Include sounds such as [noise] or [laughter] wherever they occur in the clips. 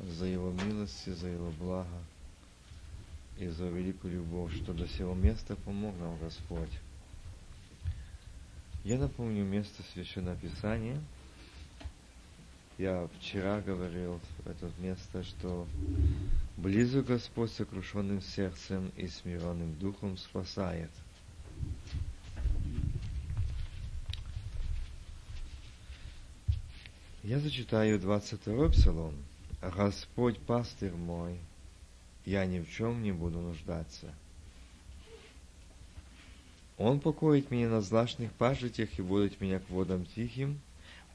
За Его милость и за Его благо и за великую любовь, что до сего места помог нам Господь. Я напомню место Священного Писания. Я вчера говорил в это место, что близок Господь сокрушенным сердцем и смиренным духом спасает. Я зачитаю 22 псалом. Господь пастырь мой, я ни в чем не буду нуждаться. Он покоит меня на злачных пажитях и водит меня к водам тихим,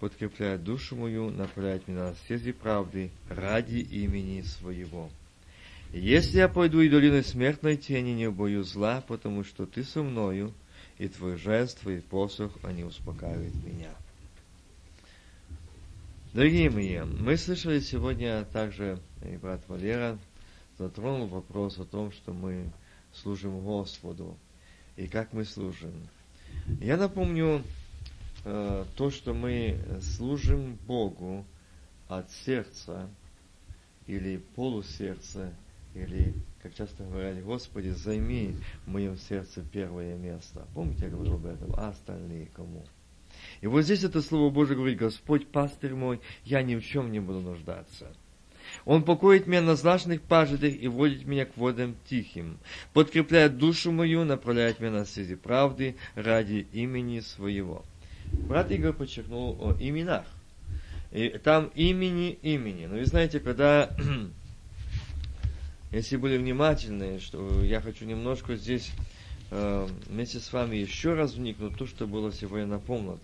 подкрепляет душу мою, направляет меня на стези правды ради имени своего. Если я пойду и долиной смертной тени, не боюсь зла, потому что ты со мною, и твой жест, твой посох, они успокаивают меня. Дорогие мои, мы слышали сегодня также, и брат Валера затронул вопрос о том, что мы служим Господу и как мы служим. Я напомню э, то, что мы служим Богу от сердца или полусердца, или, как часто говорят, Господи, займи в моем сердце первое место. Помните, я говорил об этом, а остальные кому? И вот здесь это Слово Божие говорит, Господь, пастырь мой, я ни в чем не буду нуждаться. Он покоит меня на злачных пажитях и водит меня к водам тихим, подкрепляет душу мою, направляет меня на связи правды ради имени своего. Брат Игорь подчеркнул о именах. И там имени, имени. Но вы знаете, когда, [clears throat] если были внимательны, что я хочу немножко здесь э, вместе с вами еще раз вникнуть то, что было сегодня напомнено.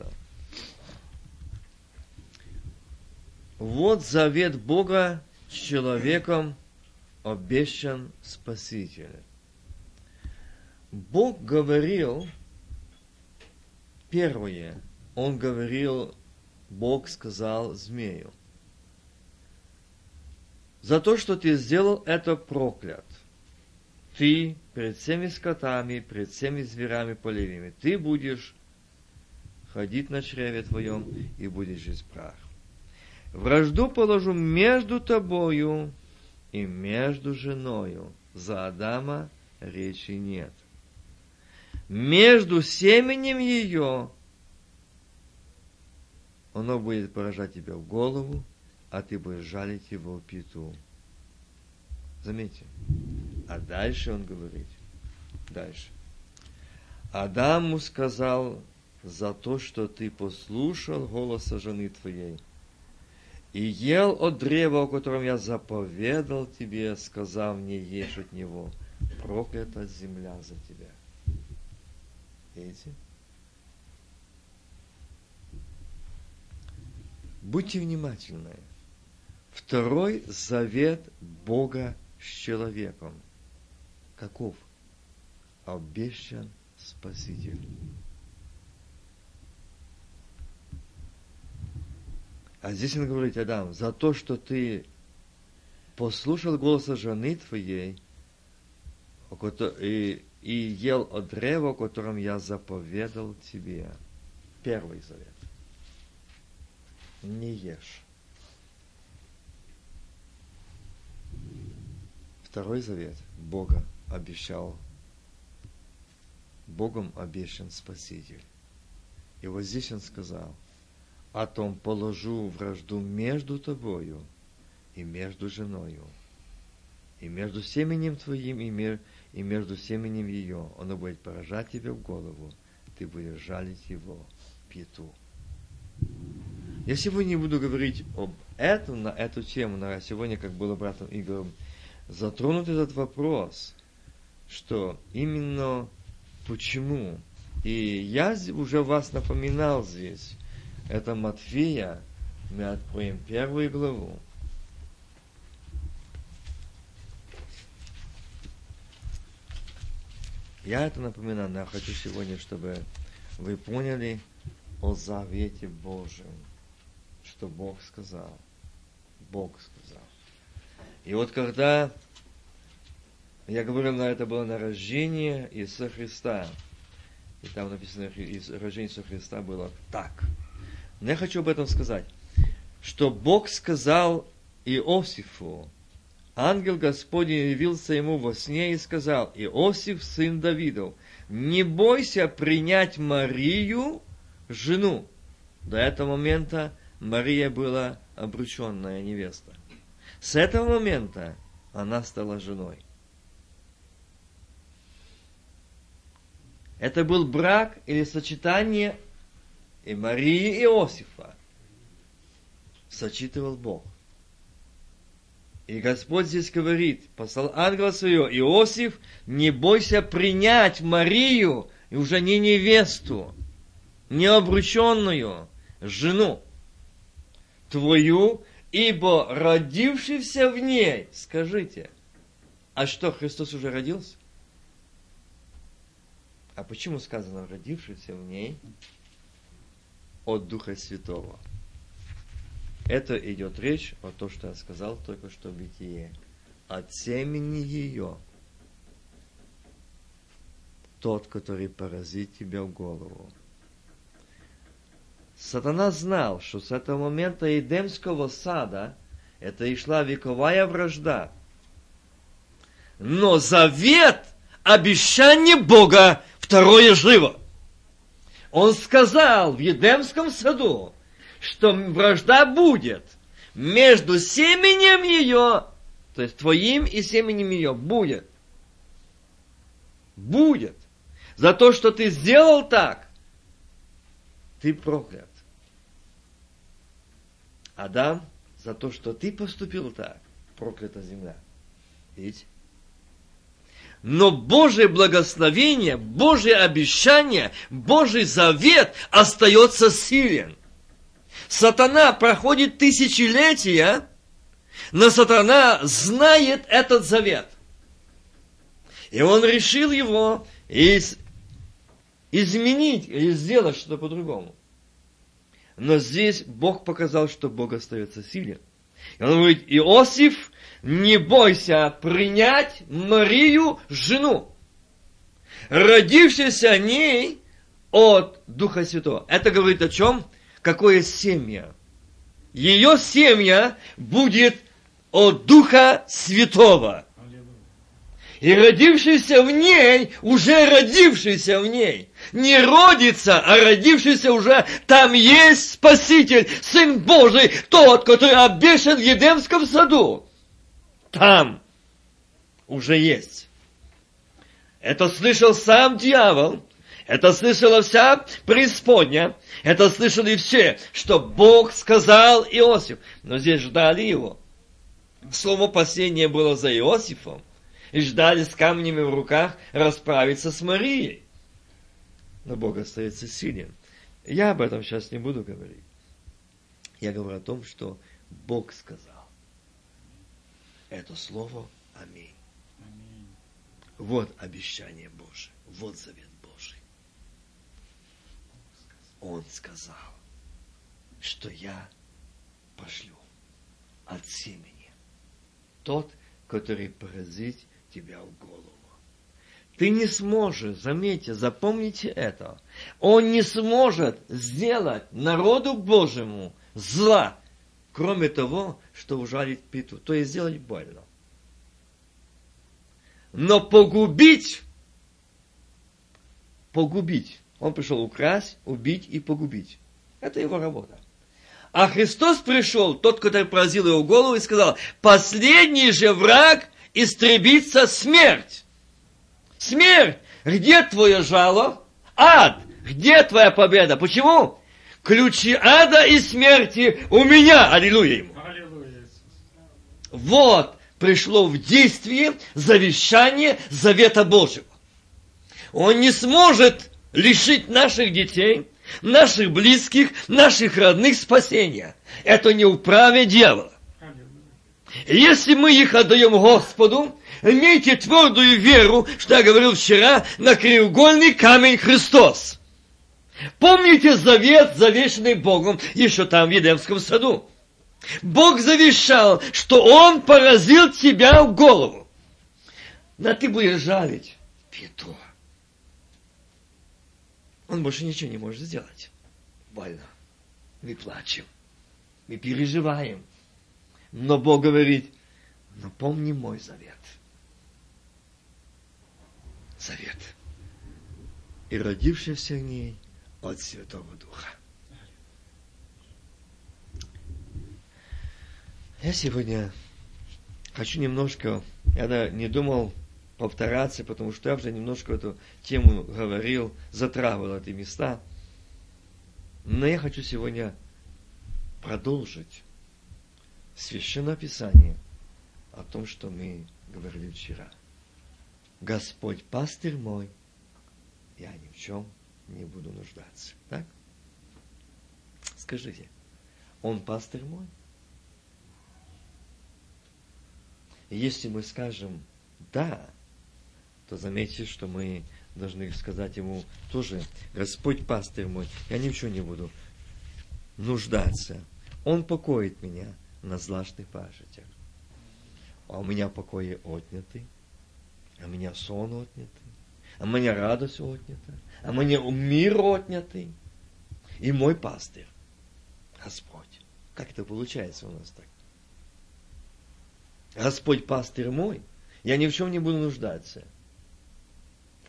Вот завет Бога с человеком обещан Спаситель. Бог говорил, первое, Он говорил, Бог сказал змею, за то, что ты сделал это проклят. Ты перед всеми скотами, перед всеми зверями полевыми, ты будешь ходить на чреве твоем и будешь из прах. Вражду положу между тобою и между женою. За Адама речи нет. Между семенем ее оно будет поражать тебя в голову, а ты будешь жалить его в пяту. Заметьте. А дальше он говорит. Дальше. Адаму сказал, за то, что ты послушал голоса жены твоей и ел от древа, о котором я заповедал тебе, сказав не ешь от него, проклята земля за тебя. Видите? Будьте внимательны. Второй завет Бога с человеком. Каков? Обещан Спаситель. А здесь он говорит, Адам, за то, что ты послушал голоса жены твоей и, и ел от древа, которым я заповедал тебе. Первый завет. Не ешь. Второй завет. Бога обещал. Богом обещан Спаситель. И вот здесь он сказал – о том положу вражду между тобою и между женою, и между семенем твоим и, мир, и между семенем ее. Оно будет поражать тебя в голову, ты будешь жалить его пету. Я сегодня не буду говорить об этом, на эту тему, но сегодня, как было братом Игорем, затронут этот вопрос, что именно почему. И я уже вас напоминал здесь, это Матфея, мы откроем первую главу. Я это напоминаю, но я хочу сегодня, чтобы вы поняли о завете Божьем, что Бог сказал. Бог сказал. И вот когда я говорил, на это было на рождение Иисуса Христа, и там написано, рождение Иисуса Христа было так – но я хочу об этом сказать. что Бог сказал Иосифу, ангел Господень явился ему во сне и сказал, Иосиф, сын Давидов, не бойся принять Марию, жену. До этого момента Мария была обрученная невеста. С этого момента она стала женой. Это был брак или сочетание и Марии и Иосифа. Сочетывал Бог. И Господь здесь говорит, послал ангела своего, Иосиф, не бойся принять Марию, и уже не невесту, не обрученную, жену твою, ибо родившийся в ней, скажите, а что, Христос уже родился? А почему сказано родившийся в ней от Духа Святого? Это идет речь о том, что я сказал только что в Бытие. От семени ее тот, который поразит тебя в голову. Сатана знал, что с этого момента Эдемского сада это и шла вековая вражда. Но завет, обещание Бога Второе живо. Он сказал в Едемском саду, что вражда будет между семенем ее, то есть твоим и семенем ее будет. Будет. За то, что ты сделал так, ты проклят. Адам, за то, что ты поступил так, проклята земля. Видите? Но Божье благословение, Божье обещание, Божий завет остается силен. Сатана проходит тысячелетия, но сатана знает этот завет. И он решил его из, изменить или сделать что-то по-другому. Но здесь Бог показал, что Бог остается силен. И он говорит, Иосиф, не бойся принять Марию, жену, родившуюся ней от Духа Святого. Это говорит о чем? Какое семя? Ее семя будет от Духа Святого. И родившийся в ней, уже родившийся в ней, не родится, а родившийся уже, там есть Спаситель, Сын Божий, тот, который обещан в Едемском саду там уже есть. Это слышал сам дьявол, это слышала вся преисподня, это слышали все, что Бог сказал Иосиф. Но здесь ждали его. Слово последнее было за Иосифом. И ждали с камнями в руках расправиться с Марией. Но Бог остается силен. Я об этом сейчас не буду говорить. Я говорю о том, что Бог сказал это слово Аминь. Аминь. Вот обещание Божие, вот завет Божий. Он сказал, что я пошлю от семени тот, который поразит тебя в голову. Ты не сможешь, заметьте, запомните это, он не сможет сделать народу Божьему зла, кроме того, что ужалить питу, то есть сделать больно. Но погубить, погубить, он пришел украсть, убить и погубить. Это его работа. А Христос пришел, тот, который поразил его голову, и сказал, последний же враг истребится смерть. Смерть! Где твое жало? Ад! Где твоя победа? Почему? ключи ада и смерти у меня. Аллилуйя ему. Вот пришло в действие завещание завета Божьего. Он не сможет лишить наших детей, наших близких, наших родных спасения. Это не управе дьявола. Если мы их отдаем Господу, имейте твердую веру, что я говорил вчера, на краеугольный камень Христос – Помните завет, завешенный Богом еще там в Едемском саду? Бог завещал, что Он поразил тебя в голову. Но ты будешь жалить Петра. Он больше ничего не может сделать. Больно. Мы плачем. Мы переживаем. Но Бог говорит, но помни мой завет. Завет. И родившийся в ней от Святого Духа. Я сегодня хочу немножко, я не думал повторяться, потому что я уже немножко эту тему говорил, затравил эти места. Но я хочу сегодня продолжить Священное Писание о том, что мы говорили вчера. Господь пастырь мой, я ни в чем не буду нуждаться. Так? Скажите, Он пастырь мой? Если мы скажем «да», то заметьте, что мы должны сказать ему тоже, Господь пастырь мой, я ни в чем не буду нуждаться. Он покоит меня на злачных пажитях. А у меня покои отняты, а меня сон отнятый, а меня радость отнята, а меня мир отнятый. И мой пастырь, Господь. Как это получается у нас так? Господь пастырь мой, я ни в чем не буду нуждаться.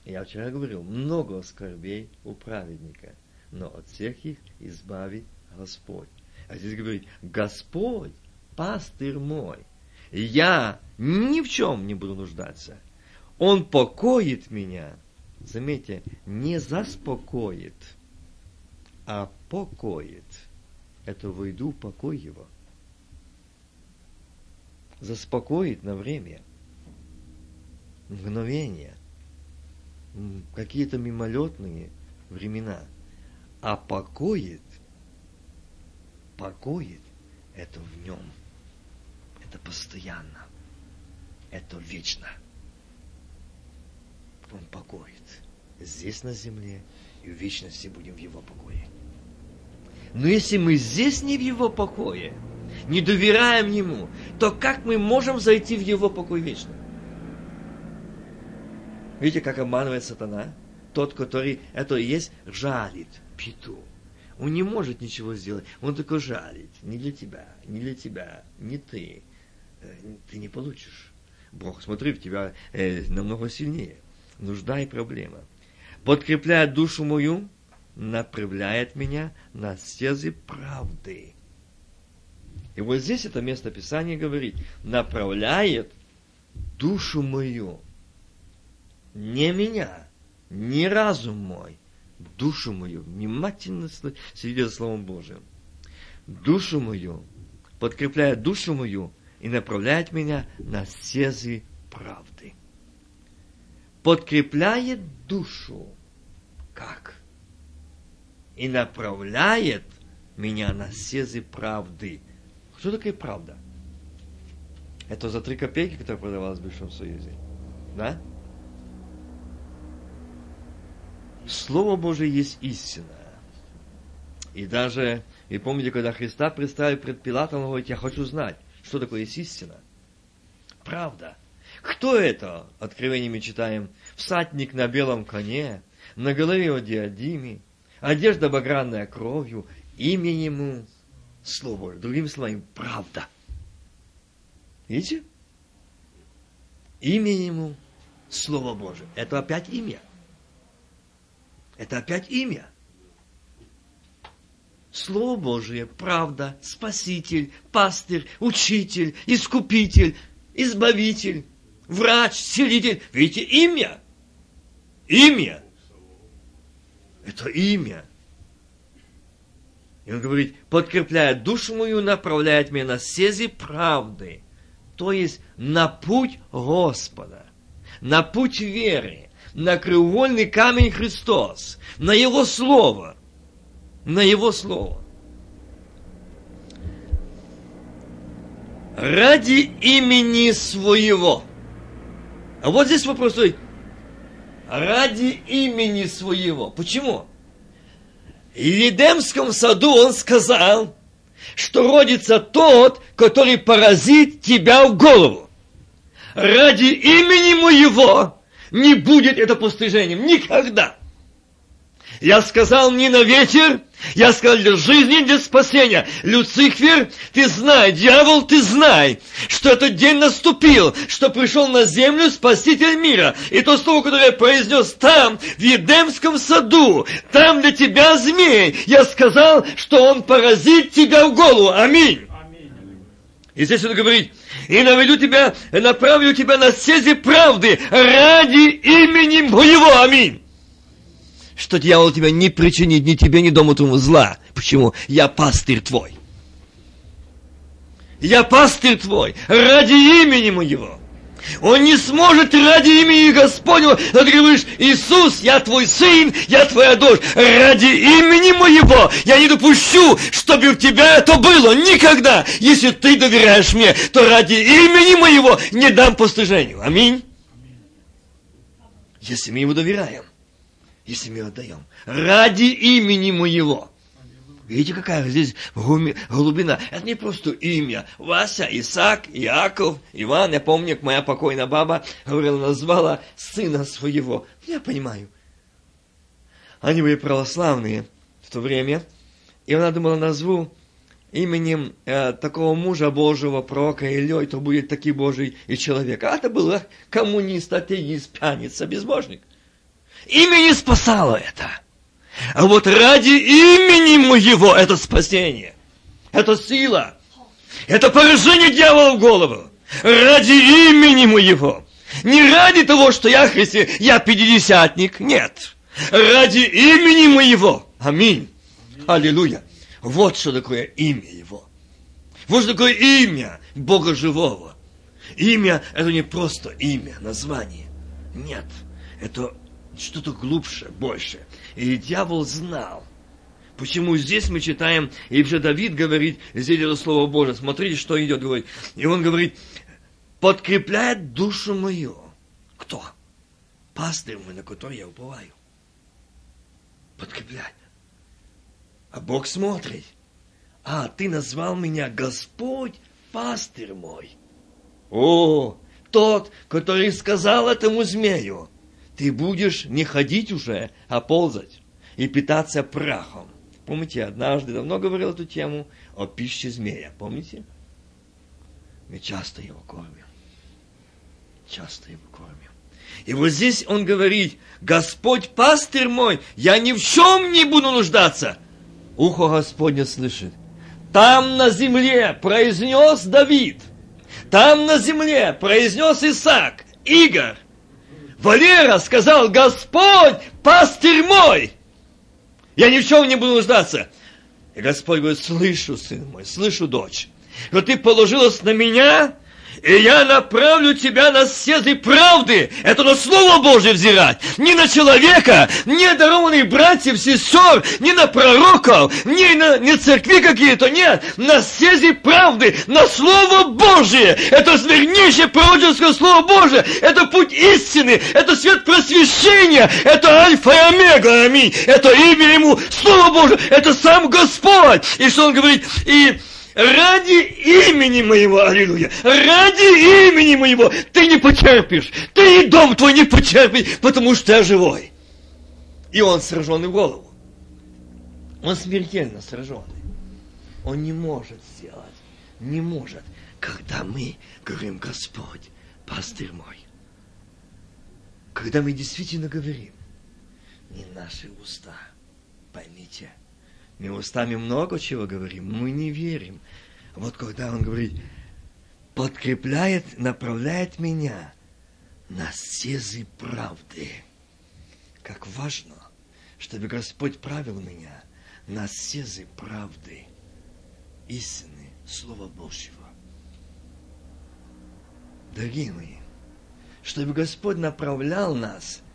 Я вчера говорил, много скорбей у праведника, но от всех их избавит Господь. А здесь говорит, Господь, пастырь мой, я ни в чем не буду нуждаться. Он покоит меня. Заметьте, не заспокоит, а покоит. Это войду в покой его заспокоит на время, мгновение, какие-то мимолетные времена, а покоит, покоит, это в нем, это постоянно, это вечно. Он покоит здесь на земле, и в вечности будем в его покое. Но если мы здесь не в его покое, не доверяем Ему, то как мы можем зайти в Его покой вечный? Видите, как обманывает сатана? Тот, который это и есть, жалит пету. Он не может ничего сделать. Он только жалит. Не для тебя, не для тебя, не ты. Э, ты не получишь. Бог, смотри, в тебя э, намного сильнее. Нужда и проблема. Подкрепляет душу мою, направляет меня на стези правды. И вот здесь это место Писания говорит, направляет душу мою, не меня, не разум мой, душу мою, внимательно следи за Словом Божьим, душу мою, подкрепляет душу мою и направляет меня на стези правды. Подкрепляет душу. Как? И направляет меня на стези правды. Что такое правда? Это за три копейки, которая продавалась в Большом Союзе. Да? Слово Божие есть истина. И даже, и помните, когда Христа представили пред Пилатом, он говорит, я хочу знать, что такое есть истина. Правда. Кто это? Откровениями читаем. Всадник на белом коне, на голове о диадиме, одежда багранная кровью, имя ему Слово Другими словами, правда. Видите? Имя ему Слово Божие. Это опять имя. Это опять имя. Слово Божие, правда, Спаситель, пастырь, учитель, искупитель, избавитель, врач, целитель. Видите, имя. Имя. Это имя. И он говорит, подкрепляет душу мою, направляет меня на сези правды, то есть на путь Господа, на путь веры, на треугольный камень Христос, на Его Слово, на Его Слово. Ради имени своего. А вот здесь вопрос стоит. Ради имени своего. Почему? В Едемском саду он сказал, что родится тот, который поразит тебя в голову. Ради имени моего не будет это постижением. Никогда. Я сказал не на ветер, я сказал для жизни, для спасения. Люцифер, ты знай, дьявол, ты знай, что этот день наступил, что пришел на землю Спаситель мира. И то слово, которое я произнес там, в Едемском саду, там для тебя змей, я сказал, что он поразит тебя в голову. Аминь. И здесь он говорит, и наведу тебя, направлю тебя на сези правды ради имени моего. Аминь что дьявол тебя не причинит ни тебе, ни дому твоему зла. Почему? Я пастырь твой. Я пастырь твой ради имени моего. Он не сможет ради имени Господнего. Но ты говоришь, Иисус, я твой сын, я твоя дочь. Ради имени моего я не допущу, чтобы у тебя это было. Никогда. Если ты доверяешь мне, то ради имени моего не дам постыжению. Аминь. Если мы ему доверяем если мы отдаем. Ради имени моего. Видите, какая здесь глубина? Это не просто имя. Вася, Исаак, Иаков, Иван. Я помню, как моя покойная баба говорила, назвала сына своего. Я понимаю. Они были православные в то время. И она думала, назову именем э, такого мужа Божьего, пророка Ильей, то будет такой Божий и человек. А это был коммунист, атеист, пьяница, безбожник. Имя не спасало это. А вот ради имени моего это спасение. Это сила. Это поражение дьявола в голову. Ради имени моего. Не ради того, что я христиан, я пятидесятник. Нет. Ради имени моего. Аминь. Аллилуйя. Вот что такое имя его. Вот что такое имя Бога живого. Имя – это не просто имя, название. Нет, это что-то глубже, больше. И дьявол знал. Почему здесь мы читаем, и уже Давид говорит, здесь это Слово Божие, смотрите, что идет, говорит. И он говорит, подкрепляет душу мою. Кто? Пастырь мой, на который я уповаю. Подкреплять. А Бог смотрит. А, ты назвал меня Господь, пастырь мой. О, тот, который сказал этому змею, ты будешь не ходить уже, а ползать и питаться прахом. Помните, однажды давно говорил эту тему о пище змея. Помните? Мы часто его кормим. Часто его кормим. И вот здесь он говорит, Господь пастырь мой, я ни в чем не буду нуждаться. Ухо Господне слышит. Там на земле произнес Давид. Там на земле произнес Исаак, Игорь, Валера сказал, Господь, пастырь мой, я ни в чем не буду нуждаться. И Господь говорит, слышу, сын мой, слышу, дочь, что ты положилась на меня, и я направлю тебя на стезы правды. Это на Слово Божье взирать. Не на человека, не дарованных братьев, сестер, не на пророков, не на не церкви какие-то, нет. На стези правды, на Слово Божье. Это вернейшее пророческое Слово Божье. Это путь истины, это свет просвещения, это альфа и омега, аминь. Это имя Ему, Слово Божье, это сам Господь. И что Он говорит, и ради имени моего, аллилуйя, ради имени моего ты не потерпишь, ты и дом твой не потерпишь, потому что я живой. И он сраженный в голову. Он смертельно сраженный. Он не может сделать, не может, когда мы говорим, Господь, пастырь мой. Когда мы действительно говорим, не наши уста, поймите, мы устами много чего говорим, мы не верим. Вот когда он говорит, подкрепляет, направляет меня на стезы правды. Как важно, чтобы Господь правил меня на стезы правды, истины, Слова Божьего. Дорогие мои, чтобы Господь направлял нас –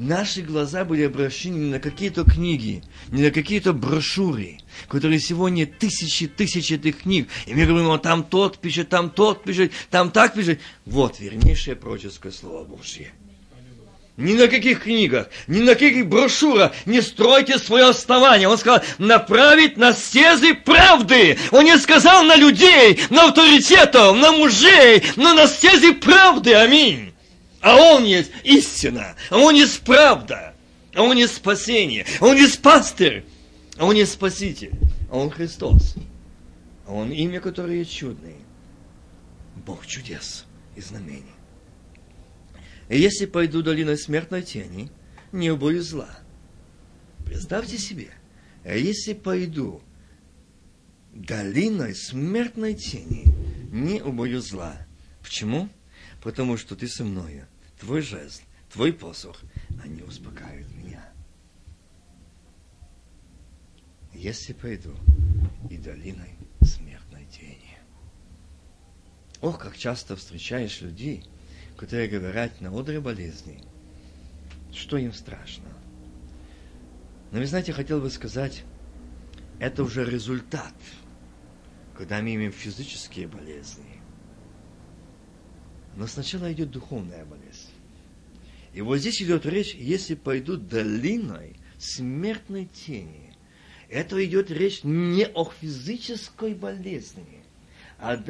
наши глаза были обращены не на какие-то книги, не на какие-то брошюры, которые сегодня тысячи, тысячи этих книг. И мы говорим, вот там тот пишет, там тот пишет, там так пишет. Вот вернейшее пророческое слово Божье. Ни на каких книгах, ни на каких брошюрах не стройте свое основание. Он сказал, направить на стезы правды. Он не сказал на людей, на авторитетов, на мужей, но на стези правды. Аминь. А Он есть истина, а Он есть правда. а Он есть спасение, а Он есть пастырь, а Он есть спаситель, а Он Христос. А Он имя, которое чудное. Бог чудес и знамений. И если пойду долиной смертной тени, не убою зла. Представьте себе, если пойду долиной смертной тени, не убою зла. Почему? Потому что ты со мною, твой жезл, твой посох, они успокаивают меня. Если пойду и долиной смертной тени. Ох, как часто встречаешь людей, которые говорят на одре болезни, что им страшно. Но вы знаете, хотел бы сказать, это уже результат, когда мы имеем физические болезни. Но сначала идет духовная болезнь. И вот здесь идет речь, если пойдут долиной смертной тени, это идет речь не о физической болезни,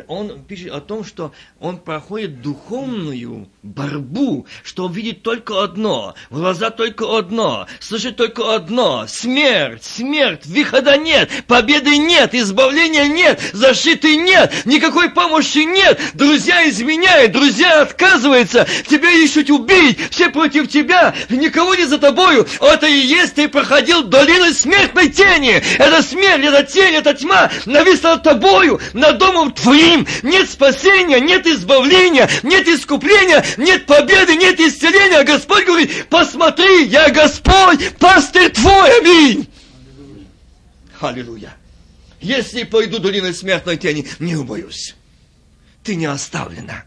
он пишет о том, что он проходит духовную борьбу, что видит только одно, глаза только одно, слышит только одно, смерть, смерть, выхода нет, победы нет, избавления нет, защиты нет, никакой помощи нет, друзья изменяют, друзья отказываются, тебя ищут убить, все против тебя, никого не за тобою, это и есть, ты проходил долину смертной тени, это смерть, это тень, это тьма, нависла над тобою, над домом твоим. Нет спасения, нет избавления, нет искупления, нет победы, нет исцеления. Господь говорит, посмотри, я Господь, пастырь твой, аминь. Аллилуйя. Если пойду долиной смертной тени, не убоюсь. Ты не оставлена.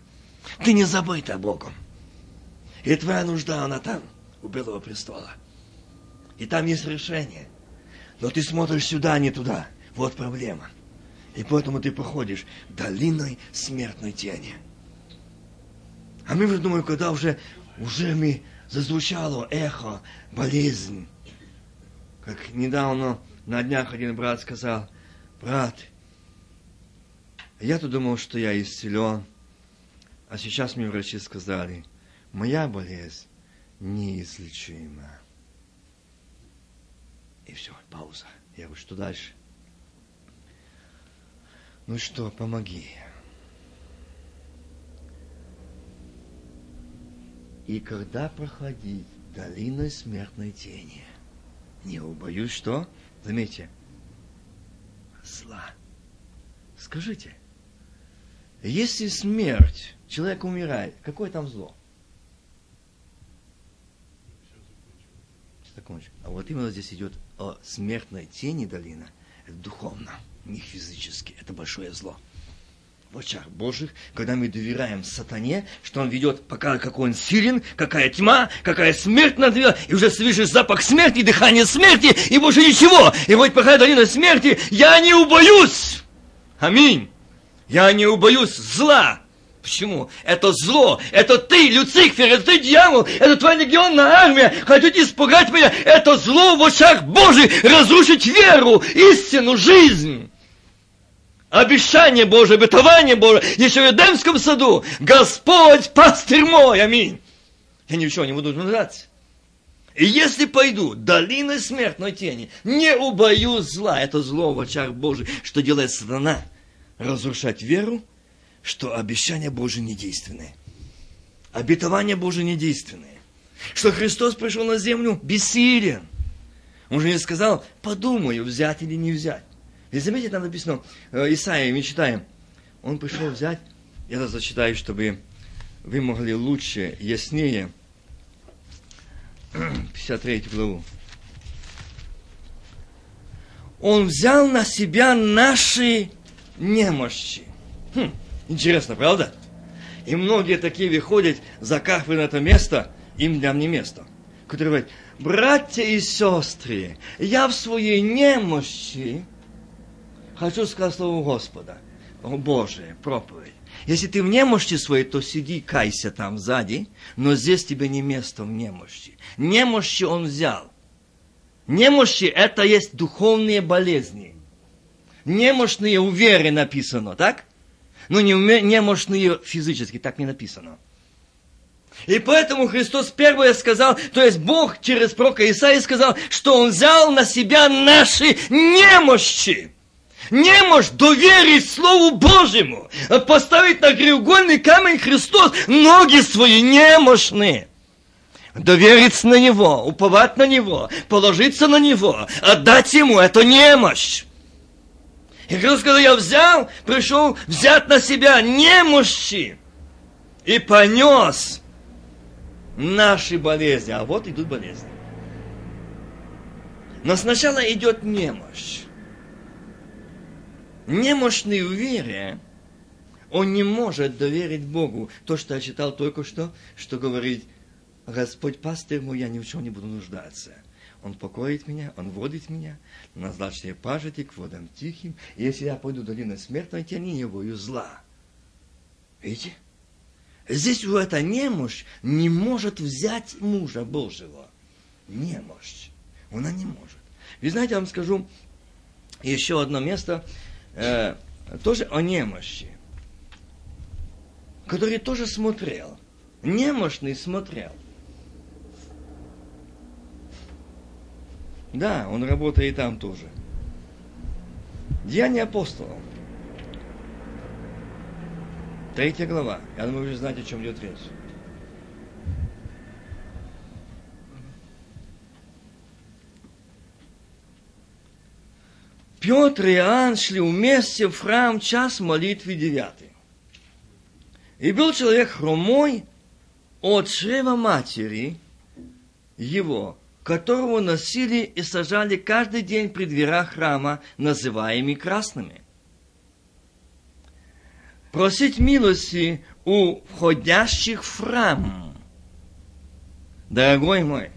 Ты не забыта Богом. И твоя нужда, она там, у Белого престола. И там есть решение. Но ты смотришь сюда, а не туда. Вот проблема. И поэтому ты походишь долиной смертной тени. А мы уже думаем, когда уже, уже мы зазвучало эхо, болезнь. Как недавно на днях один брат сказал, брат, я-то думал, что я исцелен, а сейчас мне врачи сказали, моя болезнь неизлечима. И все, пауза. Я говорю, что дальше? Ну что, помоги. И когда проходить долиной смертной тени, не убоюсь, что? Заметьте, зла. Скажите, если смерть, человек умирает, какое там зло? Закончим. А вот именно здесь идет о смертной тени долина. Это духовно не физически. Это большое зло. В очах Божьих, когда мы доверяем сатане, что он ведет, пока какой он силен, какая тьма, какая смерть над ним, и уже слышишь запах смерти, дыхание смерти, и больше ничего. И вот пока долина смерти, я не убоюсь. Аминь. Я не убоюсь зла. Почему? Это зло, это ты, Люцифер, это ты, дьявол, это твоя легионная армия, хотите испугать меня, это зло в очах Божьих, разрушить веру, истину, жизнь обещание Божие, обетование Божие, еще в Эдемском саду. Господь, пастырь мой, аминь. Я ничего не буду нуждаться. И если пойду долиной смертной тени, не убоюсь зла, это зло в очах Божьих, что делает сатана, разрушать веру, что обещания Божие недейственные. Обетование Божие недейственные. Что Христос пришел на землю бессилен. Он же не сказал, подумаю, взять или не взять. И заметьте, там написано, э, Исаия, мы читаем, он пришел взять, я это зачитаю, чтобы вы могли лучше, яснее, [clears throat] 53 главу. Он взял на себя наши немощи. Хм, интересно, правда? И многие такие выходят, закапывают на это место, им там не место. Которые говорят, братья и сестры, я в своей немощи хочу сказать слово Господа. О Боже, проповедь. Если ты в немощи своей, то сиди, кайся там сзади, но здесь тебе не место в немощи. Немощи он взял. Немощи – это есть духовные болезни. Немощные у веры написано, так? Но не немощные физически, так не написано. И поэтому Христос первое сказал, то есть Бог через пророка Исаия сказал, что Он взял на себя наши немощи. Немощь доверить Слову Божьему, поставить на треугольный камень Христос ноги свои немощные. Довериться на Него, уповать на Него, положиться на Него, отдать Ему эту немощь. И Христос сказал, я взял, пришел взять на себя немощи и понес наши болезни. А вот идут болезни. Но сначала идет немощь. Немощный в вере, он не может доверить Богу. То, что я читал только что, что говорит, Господь пастырь мой, я ни в чем не буду нуждаться. Он покоит меня, Он водит меня, назначит пажити к водам тихим. И если я пойду в долину смертной тени, не бою зла. Видите? Здесь у эта немощь не может взять мужа Божьего. Немощь. Она не может. Вы знаете, я вам скажу еще одно место, э, тоже о немощи, который тоже смотрел. Немощный смотрел. Да, он работает там тоже. Деяния апостолов. Третья глава. Я думаю, вы уже знаете, о чем идет речь. Петр и Иоанн шли вместе в храм час молитвы девятый. И был человек хромой от чрева матери его, которого носили и сажали каждый день при дверях храма, называемыми красными просить милости у входящих в храм. Дорогой мой,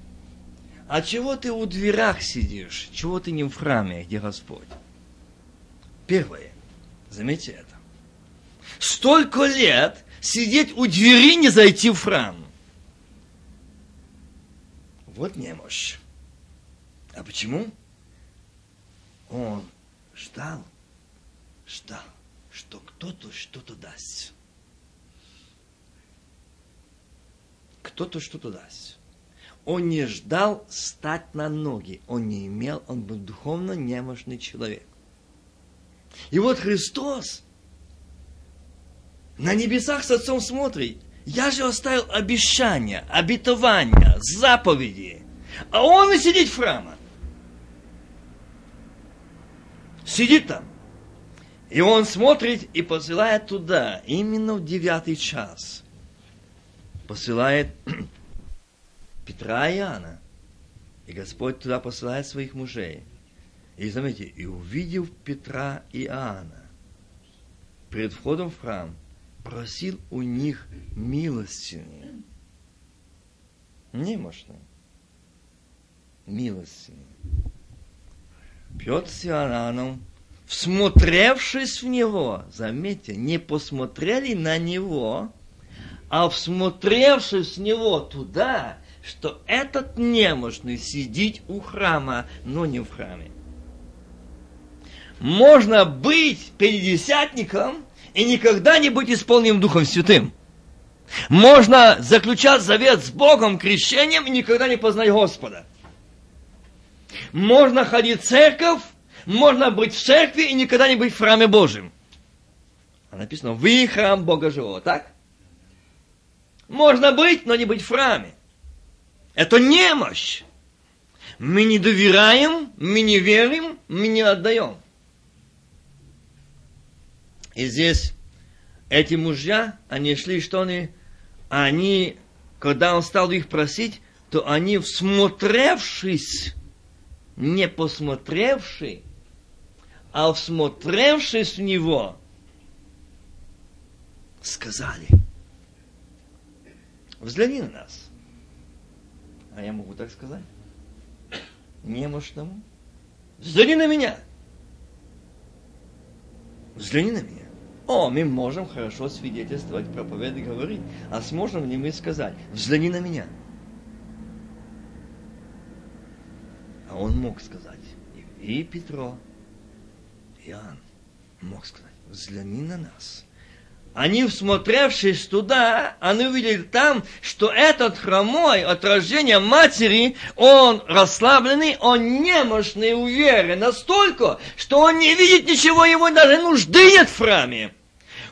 а чего ты у дверях сидишь? Чего ты не в храме, где Господь? Первое. Заметьте это. Столько лет сидеть у двери, не зайти в храм. Вот немощь. А почему? Он ждал, ждал что кто-то что-то даст. Кто-то что-то даст. Он не ждал стать на ноги. Он не имел, он был духовно немощный человек. И вот Христос на небесах с Отцом смотрит. Я же оставил обещания, обетования, заповеди. А он и сидит в храме. Сидит там. И он смотрит и посылает туда, именно в девятый час. Посылает Петра и Иоанна. И Господь туда посылает своих мужей. И заметьте, и увидев Петра и Иоанна, перед входом в храм, просил у них милостыни. Немощно. Милостыни. Петр с Иоанном всмотревшись в него, заметьте, не посмотрели на него, а всмотревшись в него туда, что этот немощный сидит у храма, но не в храме. Можно быть пятидесятником и никогда не быть исполненным Духом Святым. Можно заключать завет с Богом, крещением и никогда не познать Господа. Можно ходить в церковь можно быть в церкви и никогда не быть в храме Божьем. А написано, вы храм Бога живого, так? Можно быть, но не быть в храме. Это немощь. Мы не доверяем, мы не верим, мы не отдаем. И здесь эти мужья, они шли, что они, они, когда он стал их просить, то они, всмотревшись, не посмотревши, а всмотревшись в него, сказали, взгляни на нас. А я могу так сказать? Немощному. Взгляни на меня. Взгляни на меня. О, мы можем хорошо свидетельствовать, проповедовать, говорить. А сможем ли мы сказать, взгляни на меня? А он мог сказать, и Петро, Иоанн мог сказать, взгляни на нас. Они, всмотревшись туда, они увидели там, что этот хромой от рождения матери, он расслабленный, он немощный в вере настолько, что он не видит ничего, его даже нужды нет в храме.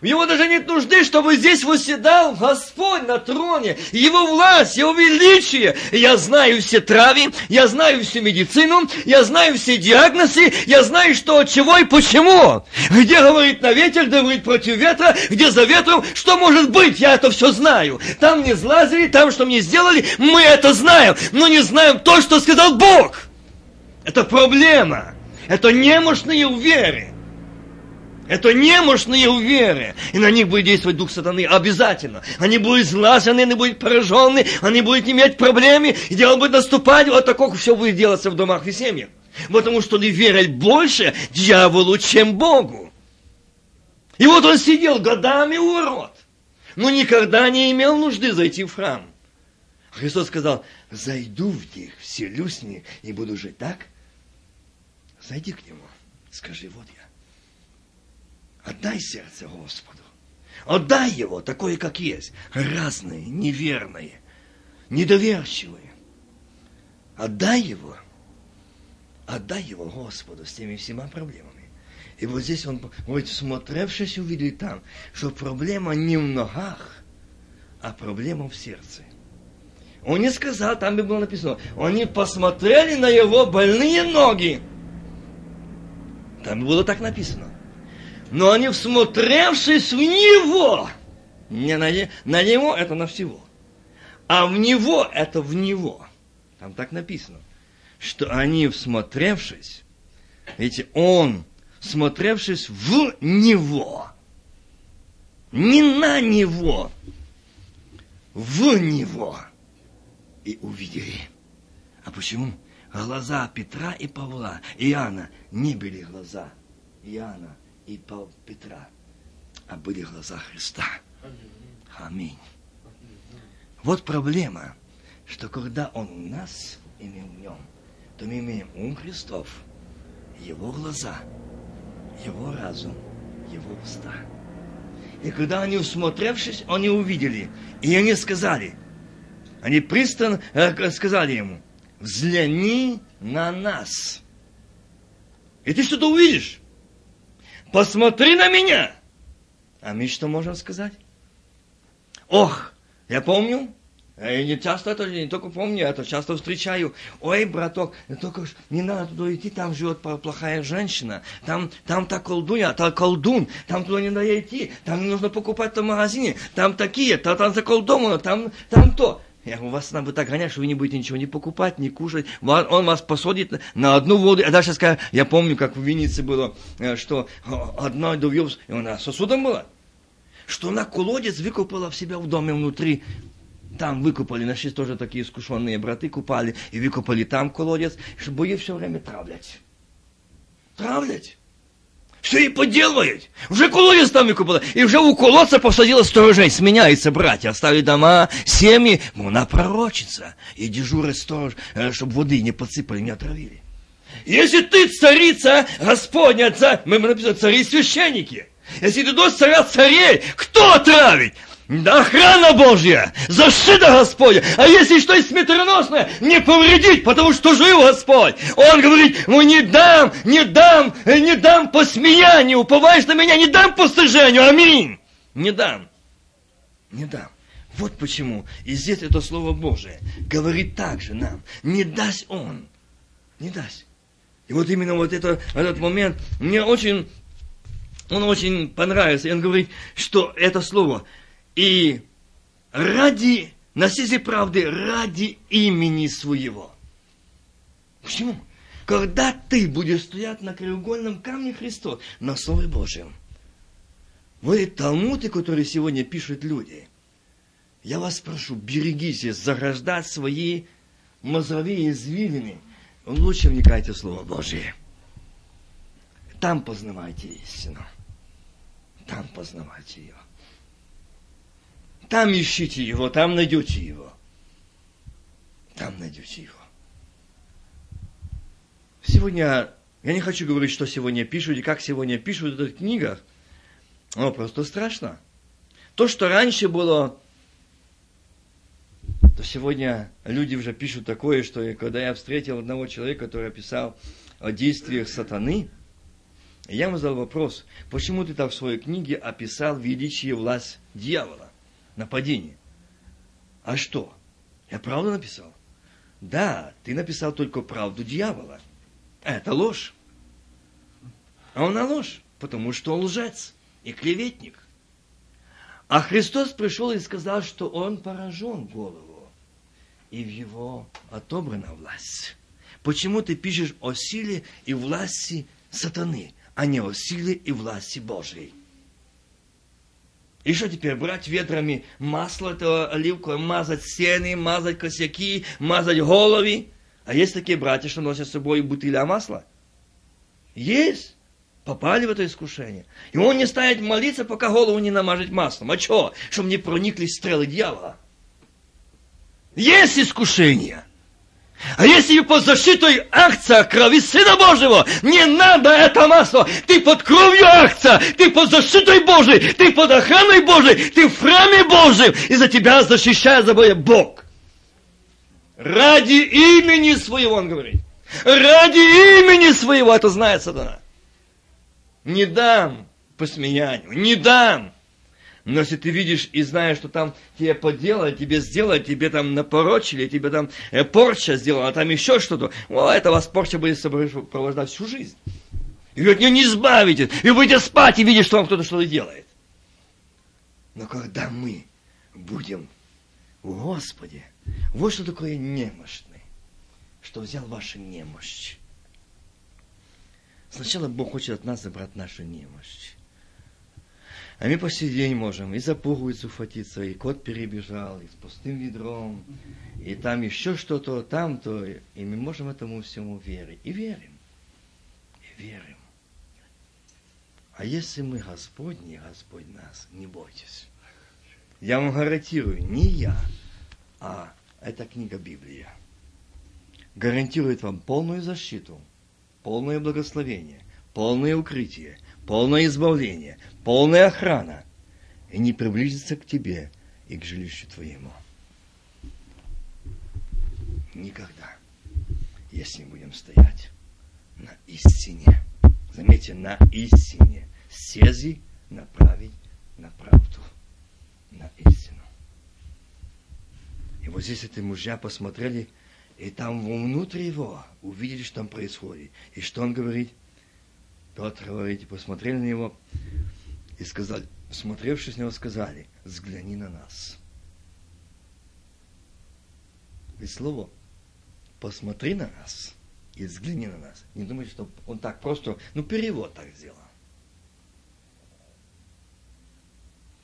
У него даже нет нужды, чтобы здесь восседал Господь на троне, Его власть, Его величие. Я знаю все травы, я знаю всю медицину, я знаю все диагнозы, я знаю, что от чего и почему. Где говорит на ветер, где говорит против ветра, где за ветром, что может быть, я это все знаю. Там мне слазили, там что мне сделали, мы это знаем, но не знаем то, что сказал Бог. Это проблема. Это немощные в. Это немощные в вере. И на них будет действовать дух сатаны обязательно. Они будут злажены, они будут поражены, они будут иметь проблемы, и дело будет наступать, вот такое все будет делаться в домах и семьях. Потому что они верят больше дьяволу, чем Богу. И вот он сидел годами у ворот, но никогда не имел нужды зайти в храм. Христос сказал, зайду в них, вселюсь в них и буду жить так. Зайди к нему, скажи, вот я. Отдай сердце Господу. Отдай его такое, как есть. Разное, неверное, недоверчивое. Отдай его. Отдай его Господу с теми всеми проблемами. И вот здесь он говорит, смотревшись, увидели там, что проблема не в ногах, а проблема в сердце. Он не сказал, там бы было написано, они посмотрели на его больные ноги. Там было так написано но они, всмотревшись в него, не на, на него, это на всего, а в него, это в него. Там так написано, что они, всмотревшись, видите, он, смотревшись в него, не на него, в него, и увидели. А почему? Глаза Петра и Павла, Иоанна не были глаза Иоанна, и Петра, а были глаза Христа. Аминь. Вот проблема, что когда Он у нас, и мы в Нем, то мы имеем ум Христов, Его глаза, Его разум, Его уста. И когда они, усмотревшись, они увидели, и они сказали, они пристально сказали ему, взгляни на нас. И ты что-то увидишь посмотри на меня. А мы что можем сказать? Ох, я помню, я не часто это, не только помню, я это часто встречаю. Ой, браток, только не надо туда идти, там живет плохая женщина, там, там та колдунья, та колдун, там туда не надо идти, там нужно покупать в магазине, там такие, та, там заколдовано, там, там то. Я у вас надо так гонять, что вы не будете ничего не покупать, не кушать. Он вас посадит на одну воду. А дальше скажет, я помню, как в Виннице было, э, что одна довез, и она сосудом была, что она колодец выкупала в себя в доме внутри. Там выкупали, наши тоже такие искушенные браты купали, и выкупали там колодец, чтобы ее все время травлять. Травлять все и поделает. Уже колодец там выкупила, и уже у колодца посадила сторожей. Сменяются братья, оставили дома, семьи. Ну, она пророчится. И дежурит сторож, э, чтобы воды не подсыпали, не отравили. Если ты царица Господня, царь, мы написано цари-священники. Если ты дочь царя царей, кто отравить? Да охрана Божья, защита Господня. А если что есть смертоносное, не повредить, потому что жив Господь. Он говорит, ну не дам, не дам, не дам по смеянию, уповаешь на меня, не дам по сожжению, аминь. Не дам, не дам. Вот почему. И здесь это Слово Божие говорит также нам. Не даст Он. Не даст. И вот именно вот это, этот момент мне очень, он очень понравился. И он говорит, что это слово и ради носитель правды, ради имени своего. Почему? Когда ты будешь стоять на краеугольном камне Христос, на Слове Божьем, вы талмуды, которые сегодня пишут люди, я вас прошу, берегитесь заграждать свои мозговые извилины. Лучше вникайте в Слово Божие. Там познавайте истину. Там познавайте ее. Там ищите его, там найдете его. Там найдете его. Сегодня, я не хочу говорить, что сегодня пишут и как сегодня пишут в этих книгах. Но просто страшно. То, что раньше было, то сегодня люди уже пишут такое, что когда я встретил одного человека, который описал о действиях сатаны, я ему задал вопрос, почему ты так в своей книге описал величие власть дьявола, нападение? А что? Я правду написал? Да, ты написал только правду дьявола. Это ложь. А он ложь, потому что он лжец и клеветник. А Христос пришел и сказал, что он поражен голову, и в его отобрана власть. Почему ты пишешь о силе и власти сатаны, а не о силе и власти Божьей? И что теперь, брать ветрами масло этого оливковое, мазать стены, мазать косяки, мазать головы? А есть такие братья, что носят с собой бутыля масла? Есть попали в это искушение. И он не станет молиться, пока голову не намажет маслом. А что? Чтобы не проникли стрелы дьявола. Есть искушение. А если под защитой акция крови Сына Божьего, не надо это масло. Ты под кровью акция, ты под защитой Божией, ты под охраной Божией, ты в храме Божьем, и за тебя защищает за Бог. Ради имени своего, он говорит. Ради имени своего, это знает сатана. Не дам посмеянию, не дам. Но если ты видишь и знаешь, что там тебе поделали, тебе сделали, тебе там напорочили, тебе там э, порча сделала, а там еще что-то, о, это вас порча будет сопровождать всю жизнь. И вы от нее не избавитесь, и будете спать и видеть, что вам кто-то что-то делает. Но когда мы будем в Господе, вот что такое немощный, что взял вашу немощь Сначала Бог хочет от нас забрать нашу немощь. А мы по сей день можем и за пуговицу хватиться, и кот перебежал, и с пустым ведром, и там еще что-то, там-то, и мы можем этому всему верить. И верим. И верим. А если мы Господни, Господь нас, не бойтесь. Я вам гарантирую, не я, а эта книга Библия гарантирует вам полную защиту – полное благословение, полное укрытие, полное избавление, полная охрана, и не приблизится к тебе и к жилищу твоему. Никогда, если будем стоять на истине, заметьте, на истине, сези направить на правду, на истину. И вот здесь эти мужья посмотрели – и там внутри его увидели, что там происходит. И что он говорит? Петр говорит, посмотрели на него и сказали, смотревшись на него, сказали, взгляни на нас. Ведь слово посмотри на нас и взгляни на нас. Не думайте, что он так просто, ну перевод так сделал.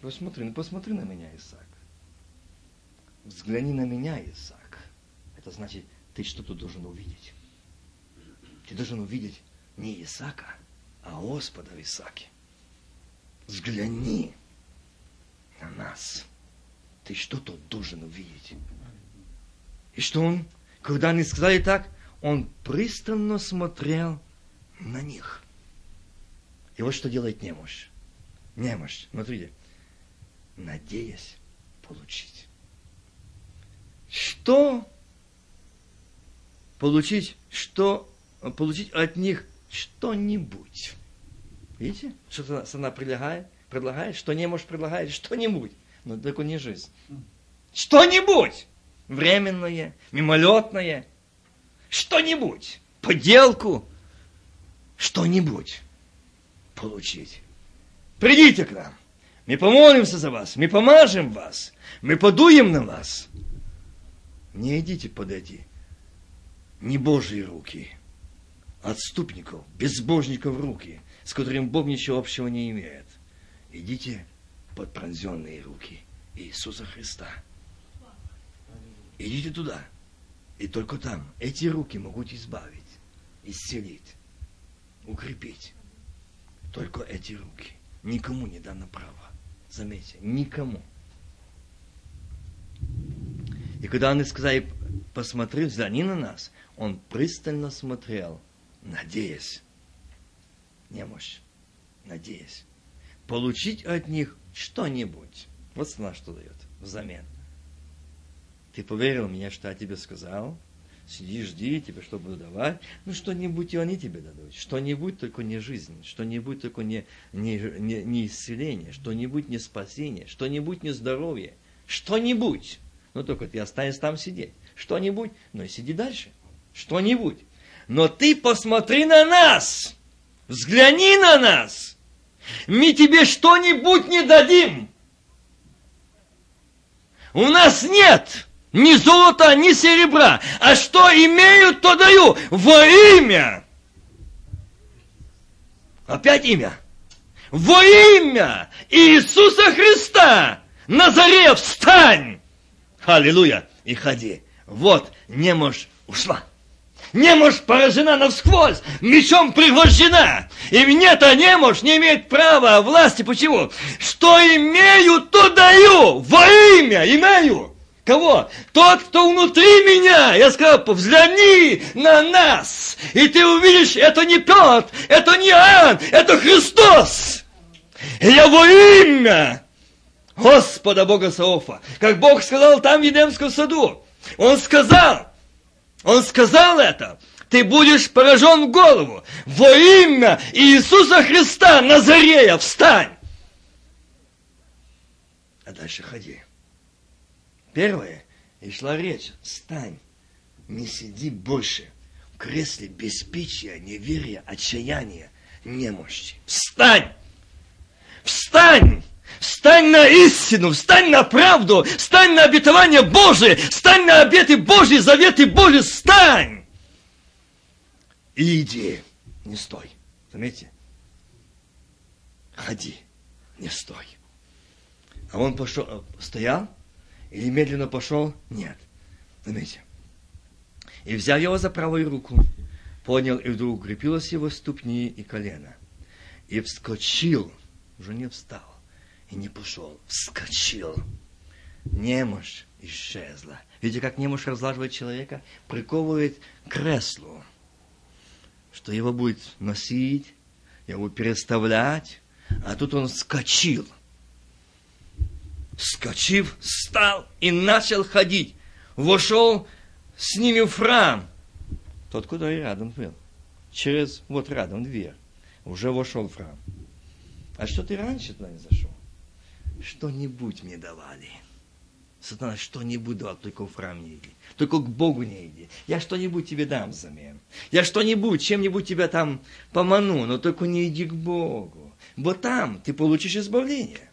Посмотри, ну посмотри на меня, Исаак. Взгляни на меня, Исаак. Это значит, ты что-то должен увидеть. Ты должен увидеть не Исаака, а Господа в. Взгляни на нас. Ты что-то должен увидеть. И что он, когда они сказали так, он пристально смотрел на них. И вот что делает немощь. Немощь, смотрите, надеясь получить. Что получить, что, получить от них что-нибудь. Видите, что она предлагает? Предлагает, что не может предлагать, [laughs] что-нибудь. Но только не жизнь. Что-нибудь! Временное, мимолетное. Что-нибудь. Поделку. Что-нибудь получить. Придите к нам. Мы помолимся за вас. Мы помажем вас. Мы подуем на вас. Не идите подойти не Божьи руки, отступников, безбожников руки, с которыми Бог ничего общего не имеет. Идите под пронзенные руки Иисуса Христа. Идите туда. И только там эти руки могут избавить, исцелить, укрепить. Только эти руки. Никому не дано право. Заметьте, никому. И когда они сказали, посмотри, взгляни на нас, он пристально смотрел, надеясь, немощь, надеясь, получить от них что-нибудь. Вот страна что дает взамен. Ты поверил мне, что я тебе сказал, сиди, жди, тебе что буду давать. Ну, что-нибудь и они тебе дадут. Что-нибудь только не жизнь, что-нибудь только не, не, не, не исцеление, что-нибудь не спасение, что-нибудь не здоровье, что-нибудь. Ну, только ты останешься там сидеть. Что-нибудь, ну и сиди дальше. Что-нибудь. Но ты посмотри на нас. Взгляни на нас. Мы тебе что-нибудь не дадим. У нас нет ни золота, ни серебра. А что имею, то даю во имя. Опять имя. Во имя Иисуса Христа. Назаре, встань! Аллилуйя! И ходи. Вот немощь ушла. Немощь поражена навсквозь, мечом пригвождена. И мне-то немощь не имеет права власти. Почему? Что имею, то даю. Во имя имею. Кого? Тот, кто внутри меня. Я сказал, взгляни на нас. И ты увидишь, это не Петр, это не Иоанн, это Христос. Я во имя Господа Бога Саофа. Как Бог сказал там в Едемском саду. Он сказал, он сказал это. Ты будешь поражен в голову. Во имя Иисуса Христа Назарея встань. А дальше ходи. Первое, и шла речь, встань, не сиди больше в кресле беспечия, неверия, отчаяния, немощи. Встань! Встань! Встань на истину, встань на правду, встань на обетование Божие, встань на обеты Божьи, заветы Божьи, встань! И иди, не стой. Заметьте? Ходи, не стой. А он пошел, стоял, или медленно пошел? Нет. Заметьте. И взял его за правую руку, понял, и вдруг укрепилось его ступни и колено. И вскочил, уже не встал, и не пошел, вскочил. Немощь исчезла. Видите, как немощь разлаживает человека? Приковывает к креслу, что его будет носить, его переставлять, а тут он вскочил – Скочив, встал и начал ходить. Вошел с ними в храм. Тот, куда и рядом был. Через, вот рядом дверь. Уже вошел в храм. А что ты раньше туда не зашел? Что-нибудь мне давали. Сатана что-нибудь давал, только в храм не иди. Только к Богу не иди. Я что-нибудь тебе дам взамен. Я что-нибудь, чем-нибудь тебя там поману, но только не иди к Богу. Бо там ты получишь избавление.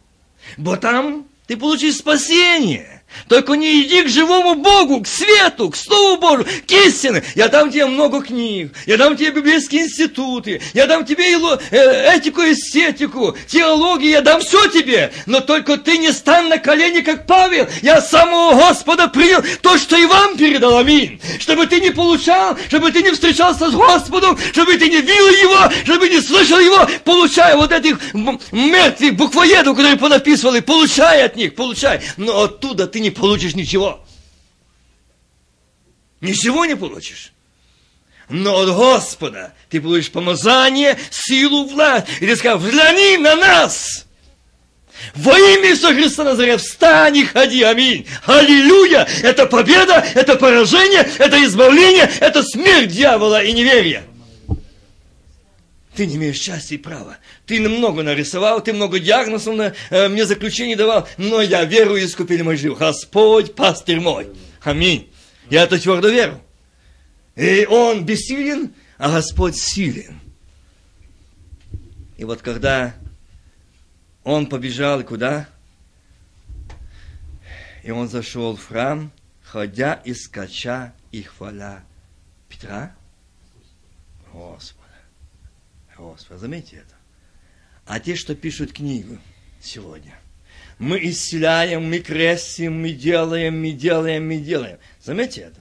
Бо там ты получишь спасение. Только не иди к живому Богу, к свету, к Слову Божию, к истине. Я дам тебе много книг, я дам тебе библейские институты, я дам тебе э, этику, эстетику, теологию, я дам все тебе. Но только ты не стань на колени, как Павел. Я самого Господа принял то, что и вам передал. Аминь. Чтобы ты не получал, чтобы ты не встречался с Господом, чтобы ты не видел Его, чтобы не слышал Его, получая вот этих мертвых буквоедов, которые понаписывали, получай от них, получай. Но оттуда ты не получишь ничего. Ничего не получишь. Но от Господа ты получишь помазание, силу, власть. И ты скажешь, взгляни на нас. Во имя Иисуса Христа Назаря, встань и ходи, аминь. Аллилуйя! Это победа, это поражение, это избавление, это смерть дьявола и неверия. Ты не имеешь счастья и права. Ты много нарисовал, ты много диагнозов на, э, мне заключений давал, но я верую и искупили мой жив. Господь, пастырь мой. Аминь. Я это твердо верю. И он бессилен, а Господь силен. И вот когда он побежал куда? И он зашел в храм, ходя и скача и хваля Петра. Господи. Господи, заметьте это. А те, что пишут книгу сегодня, мы исцеляем, мы крестим, мы делаем, мы делаем, мы делаем. Заметьте это.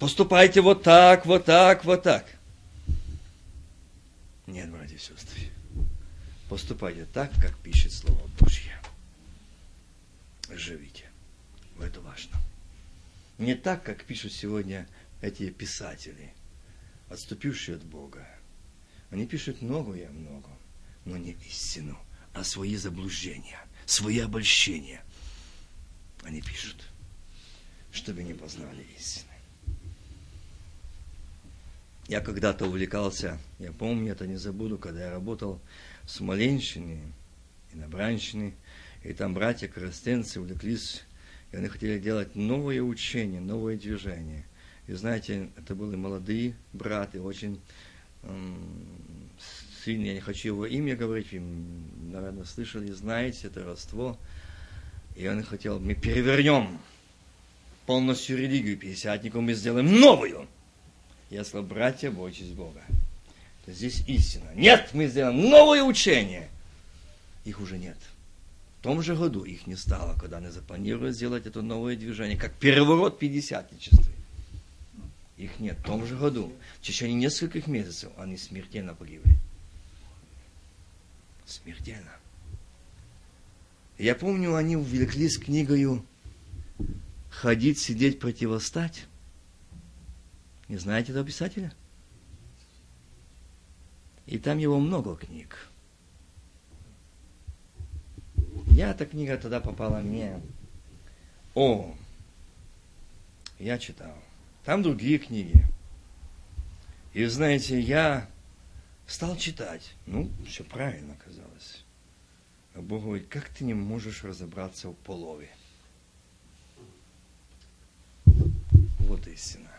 Поступайте вот так, вот так, вот так. Нет, братья и сестры. Поступайте так, как пишет Слово Божье. Живите. Это важно. Не так, как пишут сегодня эти писатели – отступившие от Бога. Они пишут многое много, но не истину, а свои заблуждения, свои обольщения. Они пишут, чтобы не познали истины. Я когда-то увлекался, я помню, это не забуду, когда я работал в Смоленщине и на Бранщине, и там братья коростенцы увлеклись, и они хотели делать новое учение, новое движение. И знаете, это были молодые браты, очень сильные, я не хочу его имя говорить, вы, наверное, слышали, знаете, это родство. И он хотел, мы перевернем полностью религию пятидесятников, мы сделаем новую. Я сказал, братья, бойтесь Бога. То здесь истина. Нет, мы сделаем новое учение. Их уже нет. В том же году их не стало, когда они запланировали сделать это новое движение, как переворот пятидесятничества. Их нет. В том же году, в течение нескольких месяцев, они смертельно погибли. Смертельно. Я помню, они увлеклись книгою «Ходить, сидеть, противостать». Не знаете этого писателя? И там его много книг. Я эта книга тогда попала мне. О, я читал. Там другие книги. И знаете, я стал читать. Ну, все правильно казалось. А Бог говорит, как ты не можешь разобраться в полове? Вот истина.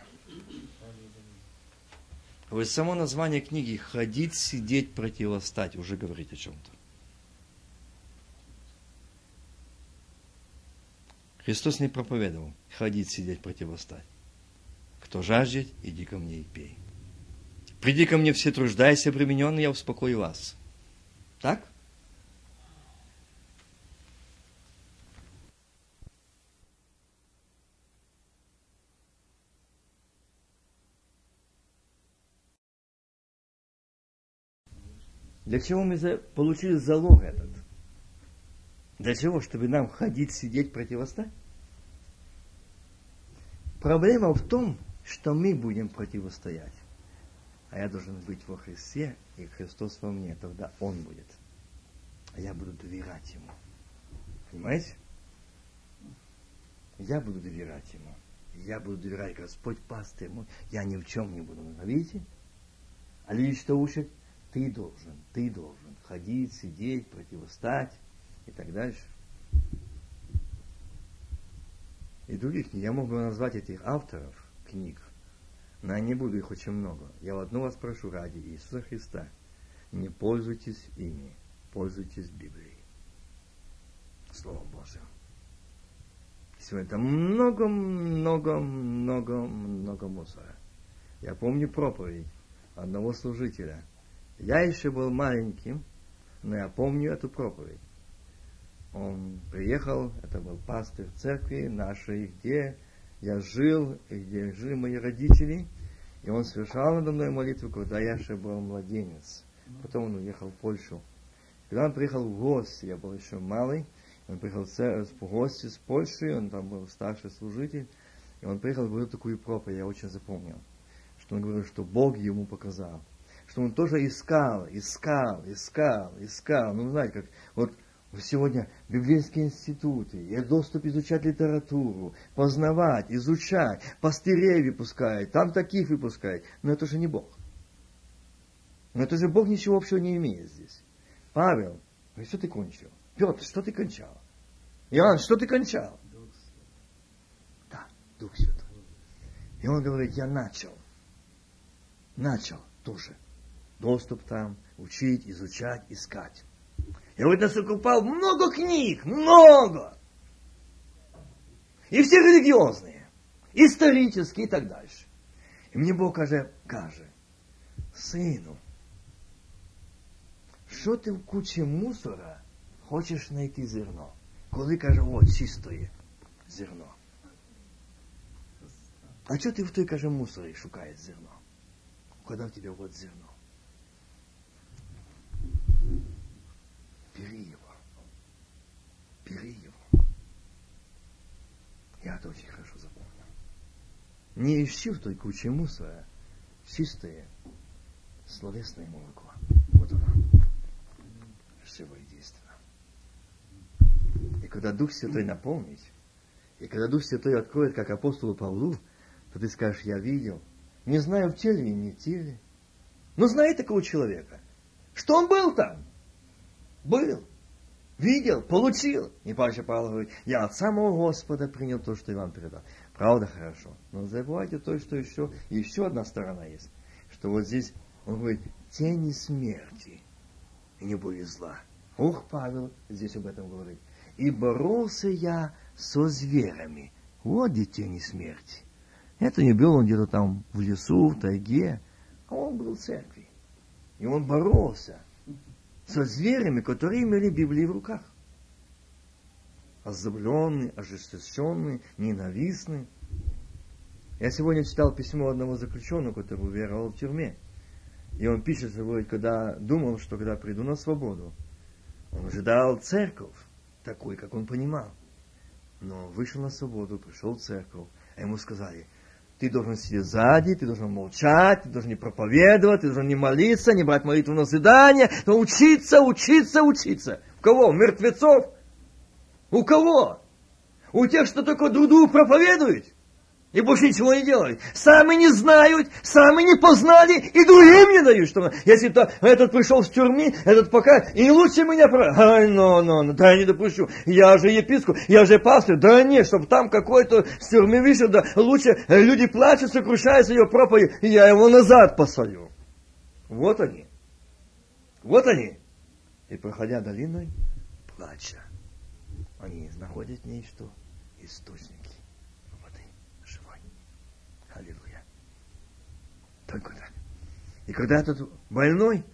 Вот само название книги «Ходить, сидеть, противостать» уже говорит о чем-то. Христос не проповедовал «Ходить, сидеть, противостать». Кто жаждет, иди ко мне и пей. Приди ко мне все труждайся, примененный, я успокою вас. Так? Для чего мы получили залог этот? Для чего? Чтобы нам ходить, сидеть, противостать? Проблема в том, что мы будем противостоять. А я должен быть во Христе, и Христос во мне, тогда Он будет. А я буду доверять Ему. Понимаете? Я буду доверять Ему. Я буду доверять Господь пастырь мой. Я ни в чем не буду. Видите? А люди что учат? Ты должен, ты должен ходить, сидеть, противостать и так дальше. И других. Я мог бы назвать этих авторов книг, но я не буду их очень много. Я в одно вас прошу ради Иисуса Христа. Не пользуйтесь ими, пользуйтесь Библией. Словом Божьим. Сегодня это много, много, много, много мусора. Я помню проповедь одного служителя – я еще был маленьким, но я помню эту проповедь. Он приехал, это был пастырь церкви нашей, где я жил, и где жили мои родители. И он совершал надо мной молитву, когда я еще был младенец. Потом он уехал в Польшу. Когда он приехал в гости, я был еще малый, он приехал в гости с Польши, он там был старший служитель, и он приехал и говорил такую проповедь, я очень запомнил, что он говорил, что Бог ему показал что он тоже искал, искал, искал, искал. Ну, знаете, как вот сегодня библейские институты, и доступ изучать литературу, познавать, изучать, пастырей выпускает, там таких выпускает. Но это же не Бог. Но это же Бог ничего общего не имеет здесь. Павел, что ты кончил? Петр, что ты кончал? Иоанн, что ты кончал? Да, Дух Святой. И он говорит, я начал. Начал тоже доступ там, учить, изучать, искать. И вот нас окупал много книг, много. И все религиозные, исторические и так дальше. И мне Бог каже, каже, сину, що ти в кучі мусора хочеш знайти зерно? Коли каже, от чистое зерно. А що ти в той, каже, мусорі шукаєш зерно? Коли в тебе от зерно? Это очень хорошо запомнил. Не ищи в той куче мусора чистое словесное молоко. Вот оно. Живое действие. И когда Дух Святой наполнит, и когда Дух Святой откроет, как апостолу Павлу, то ты скажешь, я видел. Не знаю, в теле и не в теле. Но знаю такого человека, что он был там. Был. Видел, получил. И Паша Павел говорит, я от самого Господа принял то, что я вам передал. Правда хорошо. Но забывайте то, что еще, еще одна сторона есть. Что вот здесь, он говорит, тени смерти. И не будет зла. Ух, Павел здесь об этом говорит. И боролся я со зверями. Вот где тени смерти. Это не был он где-то там в лесу, в тайге, а он был в церкви. И он боролся со зверями, которые имели Библии в руках. Озлобленный, ожесточенный, ненавистный. Я сегодня читал письмо одного заключенного, который уверовал в тюрьме. И он пишет, говорит, когда думал, что когда приду на свободу, он ожидал церковь, такой, как он понимал. Но вышел на свободу, пришел в церковь, а ему сказали, ты должен сидеть сзади, ты должен молчать, ты должен не проповедовать, ты должен не молиться, не брать молитву на свидание, но учиться, учиться, учиться. У кого? У мертвецов? У кого? У тех, что только дуду проповедуют? И больше ничего не делают. Сами не знают, сами не познали, и другим не дают. Что, если то, этот пришел с тюрьмы, этот пока, и лучше меня... Ай, ну, ну, ну, да я не допущу. Я же епископ, я же пастор. Да нет, чтобы там какой-то с тюрьмы вышел, да лучше люди плачут, сокрушаются ее проповедь, и я его назад посолю. Вот они. Вот они. И проходя долиной, плача, они находят в ней Источник. Только так. И когда этот больной,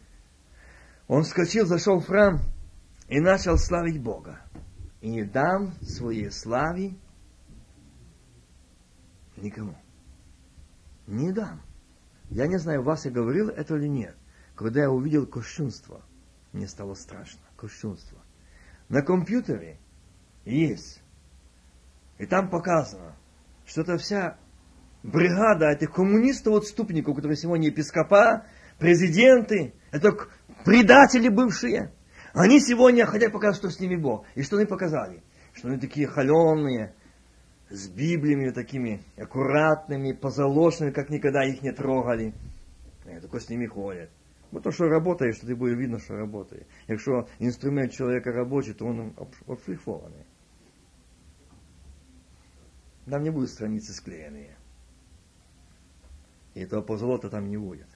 он вскочил, зашел в храм и начал славить Бога. И не дам своей славе никому. Не дам. Я не знаю, вас я говорил это или нет. Когда я увидел кощунство, мне стало страшно. Кощунство. На компьютере есть. И там показано, что это вся бригада этих коммунистов-отступников, которые сегодня епископа, президенты, это предатели бывшие. Они сегодня хотят показать, что с ними Бог. И что они показали? Что они такие холеные, с Библиями такими аккуратными, позолоченными, как никогда их не трогали. И только с ними ходят. Вот то, что работаешь, то ты будет видно, что работает. Якщо инструмент человека рабочий, то он обшлифованный. Там не будет страницы склеенные. И этого позолота там не будет.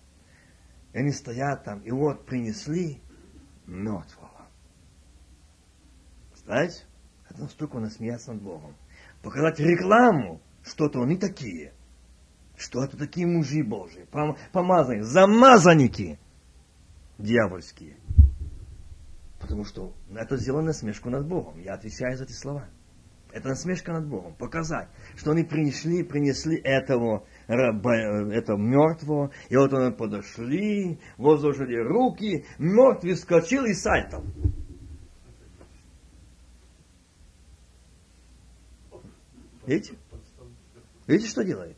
И они стоят там, и вот принесли мертвого. Знаете, это настолько насмеяться над Богом. Показать рекламу, что-то они такие. Что это такие мужи Божьи, помазанные, замазанники дьявольские. Потому что это сделано насмешку над Богом. Я отвечаю за эти слова. Это насмешка над Богом. Показать, что они принесли, принесли этого, этого мертвого, и вот они подошли, возложили руки, мертвый вскочил и сальтом. Видите? Видите, что делает?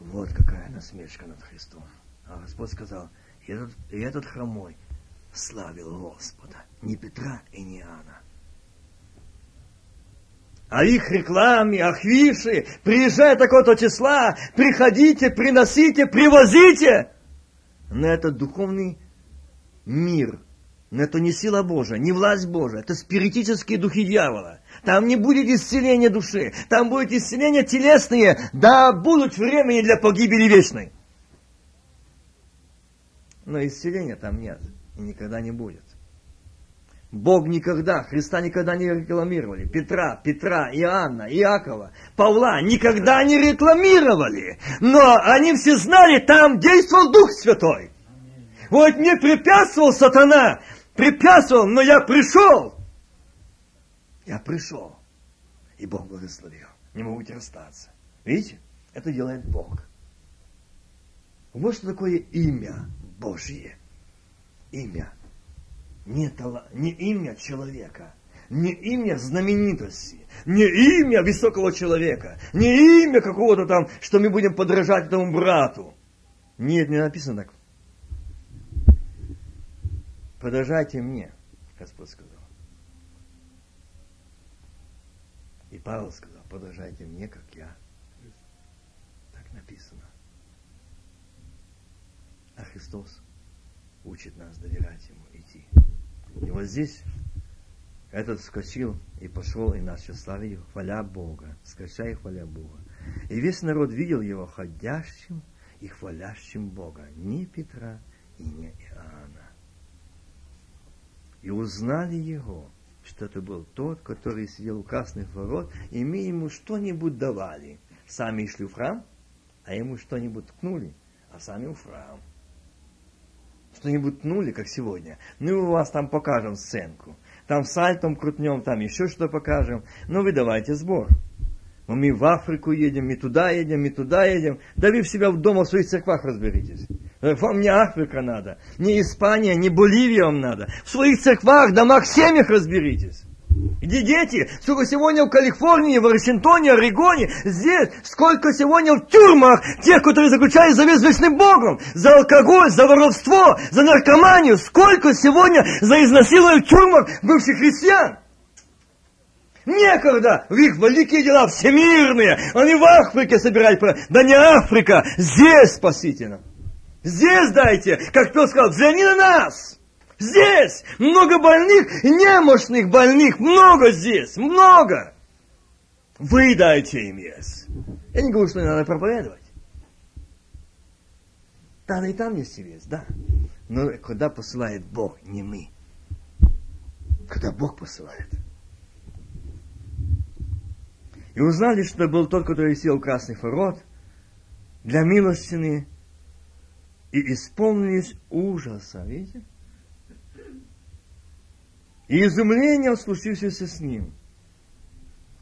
Вот какая насмешка над Христом. А Господь сказал, и этот, и этот хромой славил Господа. Не Петра и не Иоанна, а их рекламе, ахвиши, приезжая такого-то числа, приходите, приносите, привозите. Но это духовный мир. Но это не сила Божия, не власть Божия. Это спиритические духи дьявола. Там не будет исцеления души. Там будет исцеление телесные. Да, будут времени для погибели вечной. Но исцеления там нет. И никогда не будет. Бог никогда, Христа никогда не рекламировали. Петра, Петра, Иоанна, Иакова, Павла никогда не рекламировали. Но они все знали, там действовал Дух Святой. Вот мне препятствовал сатана, препятствовал, но я пришел. Я пришел. И Бог благословил. Не могу расстаться. Видите? Это делает Бог. Вот что такое имя Божье. Имя не, тала, не имя человека, не имя знаменитости, не имя высокого человека, не имя какого-то там, что мы будем подражать этому брату. Нет, не написано так. Подражайте мне, Господь сказал. И Павел сказал, подражайте мне, как я. Так написано. А Христос учит нас доверять Ему. И вот здесь этот вскочил и пошел и начал славить, хваля Бога, скачая хваля Бога. И весь народ видел его ходящим и хвалящим Бога, не Петра и не Иоанна. И узнали его, что это был тот, который сидел у красных ворот, и мы ему что-нибудь давали. Сами шли в храм, а ему что-нибудь ткнули, а сами в храм. Что-нибудь ткнули, как сегодня. Ну, у вас там покажем сценку там сальтом крутнем, там еще что покажем. Ну вы давайте сбор. Ну, мы в Африку едем, мы туда едем, мы туда едем. Да вы в себя дома в своих церквах разберитесь. Вам не Африка надо, не Испания, не Боливия вам надо. В своих церквах, домах, семьях разберитесь. Где дети? Сколько сегодня в Калифорнии, в Вашингтоне, Орегоне, здесь, сколько сегодня в тюрьмах тех, которые заключают завет с вечным Богом, за алкоголь, за воровство, за наркоманию, сколько сегодня за изнасилование в тюрьмах бывших христиан. Некогда в их великие дела всемирные, они в Африке собирают, да не Африка, здесь спасительно. Здесь дайте, как Петр сказал, взгляни на нас. Здесь много больных, немощных больных, много здесь, много. Вы дайте им есть. Я не говорю, что не надо проповедовать. Надо и там нести вес, да. Но когда посылает Бог, не мы. Когда Бог посылает. И узнали, что был тот, который сел у красных ворот, для милостины, и исполнились ужаса. Видите? И изумление случившееся с ним.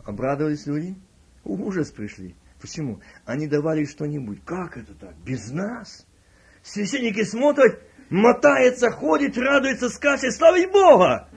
Обрадовались люди? Ужас пришли. Почему? Они давали что-нибудь. Как это так? Без нас? Священники смотрят, мотается, ходит, радуется, скачет, славить Бога.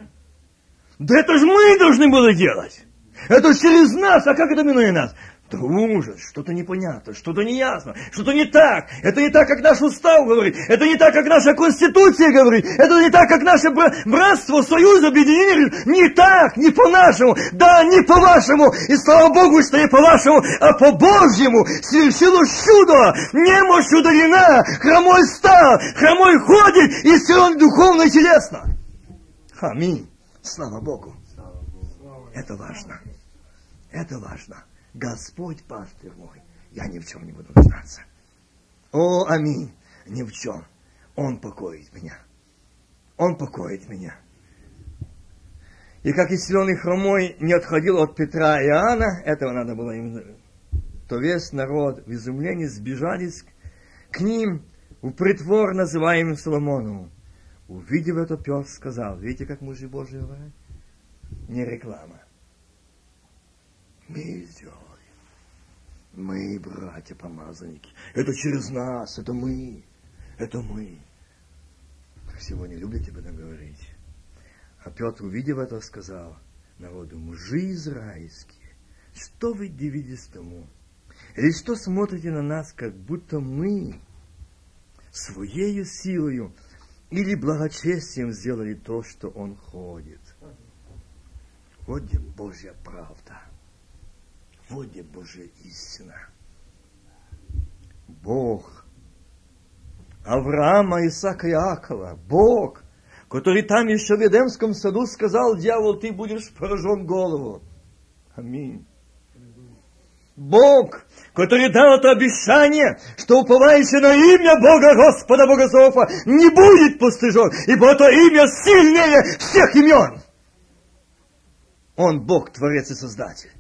Да это же мы должны были делать. Это через нас, а как это минуя нас? Это ужас, что-то непонятно, что-то неясно, что-то не так. Это не так, как наш устав говорит, это не так, как наша конституция говорит, это не так, как наше братство, союз, объединение. Не так, не по-нашему, да, не по-вашему. И слава Богу, что не по-вашему, а по-божьему. Свершилось чудо, немощь удалена, хромой стал, хромой ходит, и все он духовно и телесно. Аминь. Слава Богу. Это важно. Это важно. Господь пастырь мой, я ни в чем не буду нуждаться. О, аминь, ни в чем. Он покоит меня. Он покоит меня. И как исцеленный хромой не отходил от Петра и Иоанна, этого надо было им, то весь народ в изумлении сбежались к ним в притвор, называемый Соломоновым. Увидев это, Петр сказал, видите, как мужи Божьи говорят? Не реклама. Мы сделали. Мы, братья-помазанники. Это через нас, это мы. Это мы. Сегодня любите об этом говорить. А Петр, увидев это, сказал народу, мужи израильские, что вы дивитесь тому? Или что смотрите на нас, как будто мы своею силою или благочестием сделали то, что он ходит? Вот где Божья правда. Вот где Божья истина. Бог Авраама, Исаака и Иакова, Бог, который там еще в Едемском саду сказал, дьявол, ты будешь поражен голову. Аминь. Бог, который дал это обещание, что уповающий на имя Бога Господа Богослова не будет постыжен, ибо это имя сильнее всех имен. Он Бог, Творец и Создатель.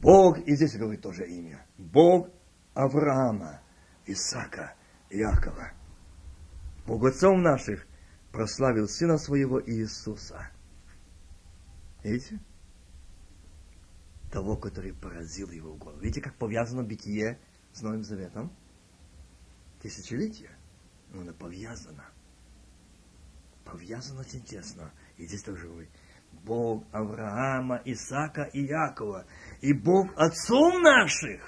Бог, и здесь говорит тоже имя, Бог Авраама, Исаака, Иакова. Бог отцов наших прославил Сына Своего Иисуса. Видите? Того, который поразил его в голову. Видите, как повязано битие с Новым Заветом? Тысячелетие. Но оно повязано. Повязано очень тесно. И здесь тоже говорит, Бог Авраама, Исаака и Якова, и Бог отцом наших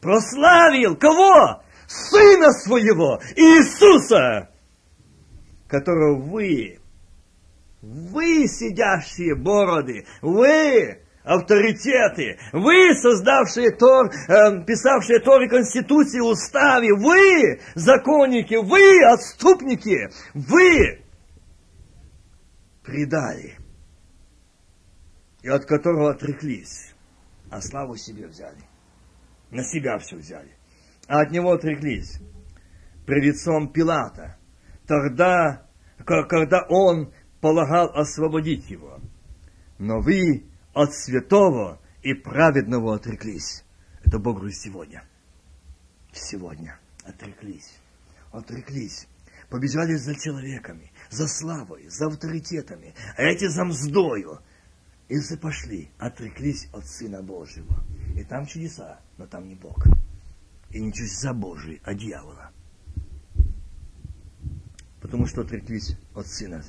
прославил кого? Сына своего, Иисуса, которого вы вы, сидящие бороды, вы, авторитеты, вы, создавшие Тор, э, писавшие Торы Конституции, уставе, вы, законники, вы, отступники, вы предали, и от которого отреклись, а славу себе взяли, на себя все взяли, а от него отреклись пред лицом Пилата, тогда, когда он полагал освободить его. Но вы от святого и праведного отреклись. Это Бог говорит сегодня. Сегодня отреклись. Отреклись. Побежали за человеками, за славой, за авторитетами, а эти за мздою. И пошли, отреклись от Сына Божьего. И там чудеса, но там не Бог. И не чудеса Божьи, а дьявола. Потому что отреклись от Сына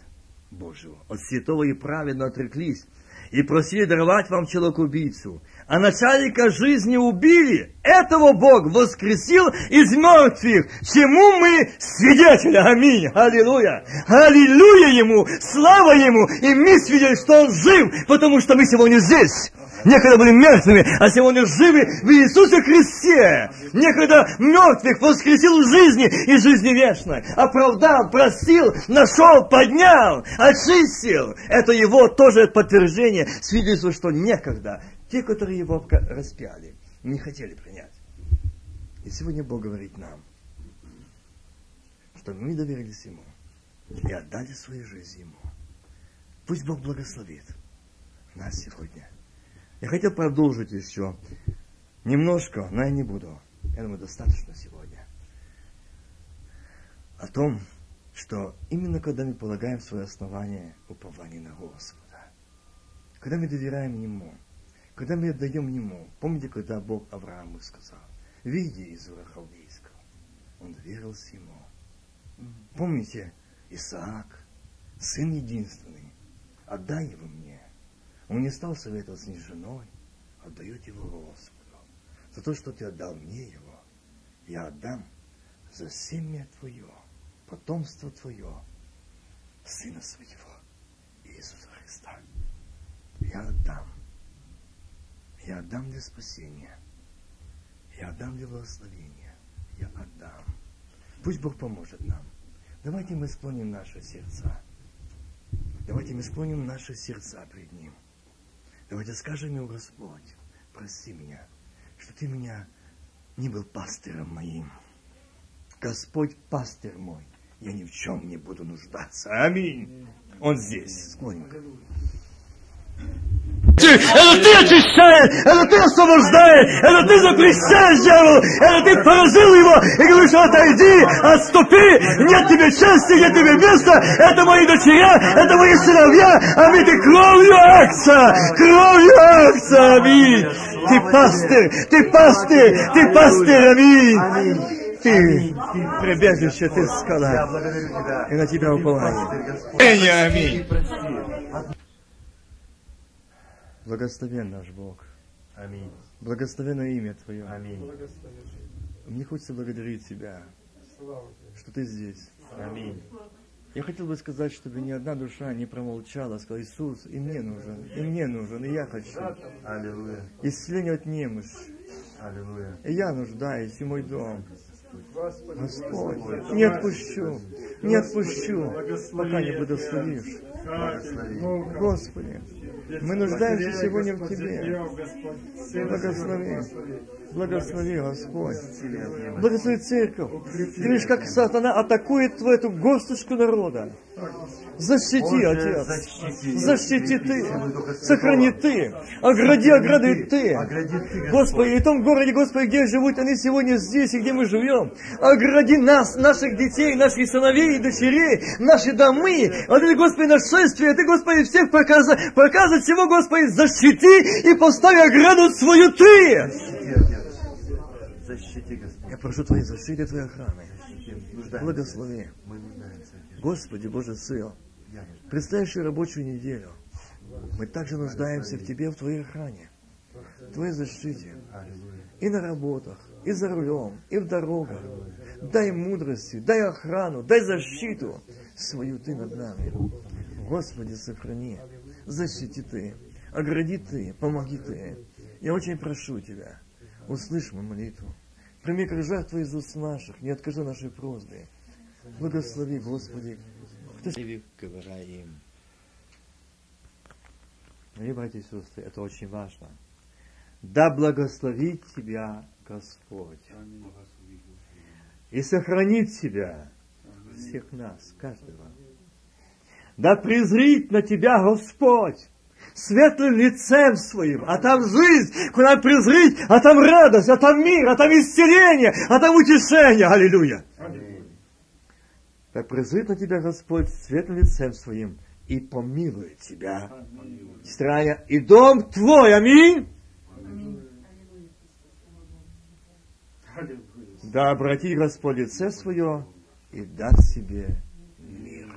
Божьего, от святого и праведно отреклись и просили даровать вам человек-убийцу. А начальника жизни убили, этого Бог воскресил из мертвых, чему мы свидетели. Аминь. Аллилуйя. Аллилуйя Ему, слава Ему. И мы свидетели, что Он жив, потому что мы сегодня здесь. Некогда были мертвыми, а сегодня живы в Иисусе Христе. Некогда мертвых воскресил в жизни и жизни вечной. Оправдал, просил, нашел, поднял, очистил. Это его тоже подтверждение, свидетельство, что некогда те, которые его распяли, не хотели принять. И сегодня Бог говорит нам, что мы доверились Ему и отдали свою жизнь Ему. Пусть Бог благословит нас сегодня. Я хотел продолжить еще немножко, но я не буду. Я думаю, достаточно сегодня. О том, что именно когда мы полагаем свое основание упование на Господа, когда мы доверяем Ему, когда мы отдаем Ему, помните, когда Бог Аврааму сказал, види из Ура Халдейского, он доверился Ему. Помните, Исаак, сын единственный, отдай его мне. Он не стал советоваться ни с женой, отдает его Господу. За то, что ты отдал мне его, я отдам за семя твое, потомство твое, сына своего, Иисуса Христа. Я отдам. Я отдам для спасения. Я отдам для благословения. Я отдам. Пусть Бог поможет нам. Давайте мы склоним наши сердца. Давайте мы склоним наши сердца пред Ним. Давайте скажем ему, Господь, прости меня, что ты меня не был пастырем моим. Господь пастырь мой, я ни в чем не буду нуждаться. Аминь. Он здесь. Склоним. Это ты очищаешь, это ты освобождаешь, это ты запрещаешь дьяволу, это ты поразил его и говоришь, отойди, отступи, нет тебе части, нет тебе места, это мои дочеря, это мои сыновья, аминь, ты кровью акса, кровью акса, аминь. Ты пастырь, ты пастырь, ты пастырь, аминь. Ты, прибежище, ты скала, и на тебя упование. Аминь. Благословен наш Бог. Аминь. Благословено имя Твое. Аминь. Мне хочется благодарить Тебя, что Ты здесь. Аминь. Я хотел бы сказать, чтобы ни одна душа не промолчала, сказала, Иисус, и мне нужен, и мне нужен, и я хочу. Аллилуйя. Исцеление от немощи. Аллилуйя. И я нуждаюсь, и мой дом. Господь, не отпущу, не отпущу, пока не благословишь. Господи, мы нуждаемся сегодня в Тебе. Благослови. Благослови, Господь. Благослови церковь. Ты видишь, как сатана атакует твою эту горсточку народа. Защити, Отец. Защити Ты. Сохрани Ты. Огради, огради Ты. Господи, и в том городе, Господи, где живут они сегодня здесь, и где мы живем. Огради нас, наших детей, наших сыновей и дочерей, наши домы. Вот это, Господи, нашествие. Ты, Господи, всех показывай, показывай всего, Господи, защити и поставь ограду свою Ты. Защити, Господь. Я прошу Твоей защиты, Твоей охраны. Нуждаемся. Благослови. Мы нуждаемся. Господи, Боже Сын, предстоящую рабочую неделю мы также нуждаемся в Тебе, в Твоей охране, в Твоей защите. И на работах, и за рулем, и в дорогах. Дай мудрости, дай охрану, дай защиту свою Ты над нами. Господи, сохрани, защити Ты, огради Ты, помоги Ты. Я очень прошу Тебя, услышь мою молитву. Прими как жертву из уст наших, не откажи нашей просьбе. Благослови, Господи. Ты... Говоря им. Мои братья и сестры, это очень важно. Да благословит тебя Господь. И сохранит тебя, всех нас, каждого. Да презрит на тебя Господь светлым лицем своим, а там жизнь, куда презрить, а там радость, а там мир, а там исцеление, а там утешение. Аллилуйя. Да презрит на тебя Господь светлым лицем своим и помилует тебя. Страня и дом твой. Аминь. Да обрати Господь лице свое и даст себе мир.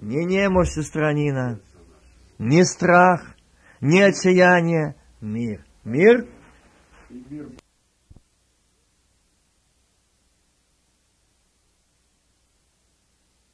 Не немощь, сестра Нина, не страх, не отчаяние, мир. Мир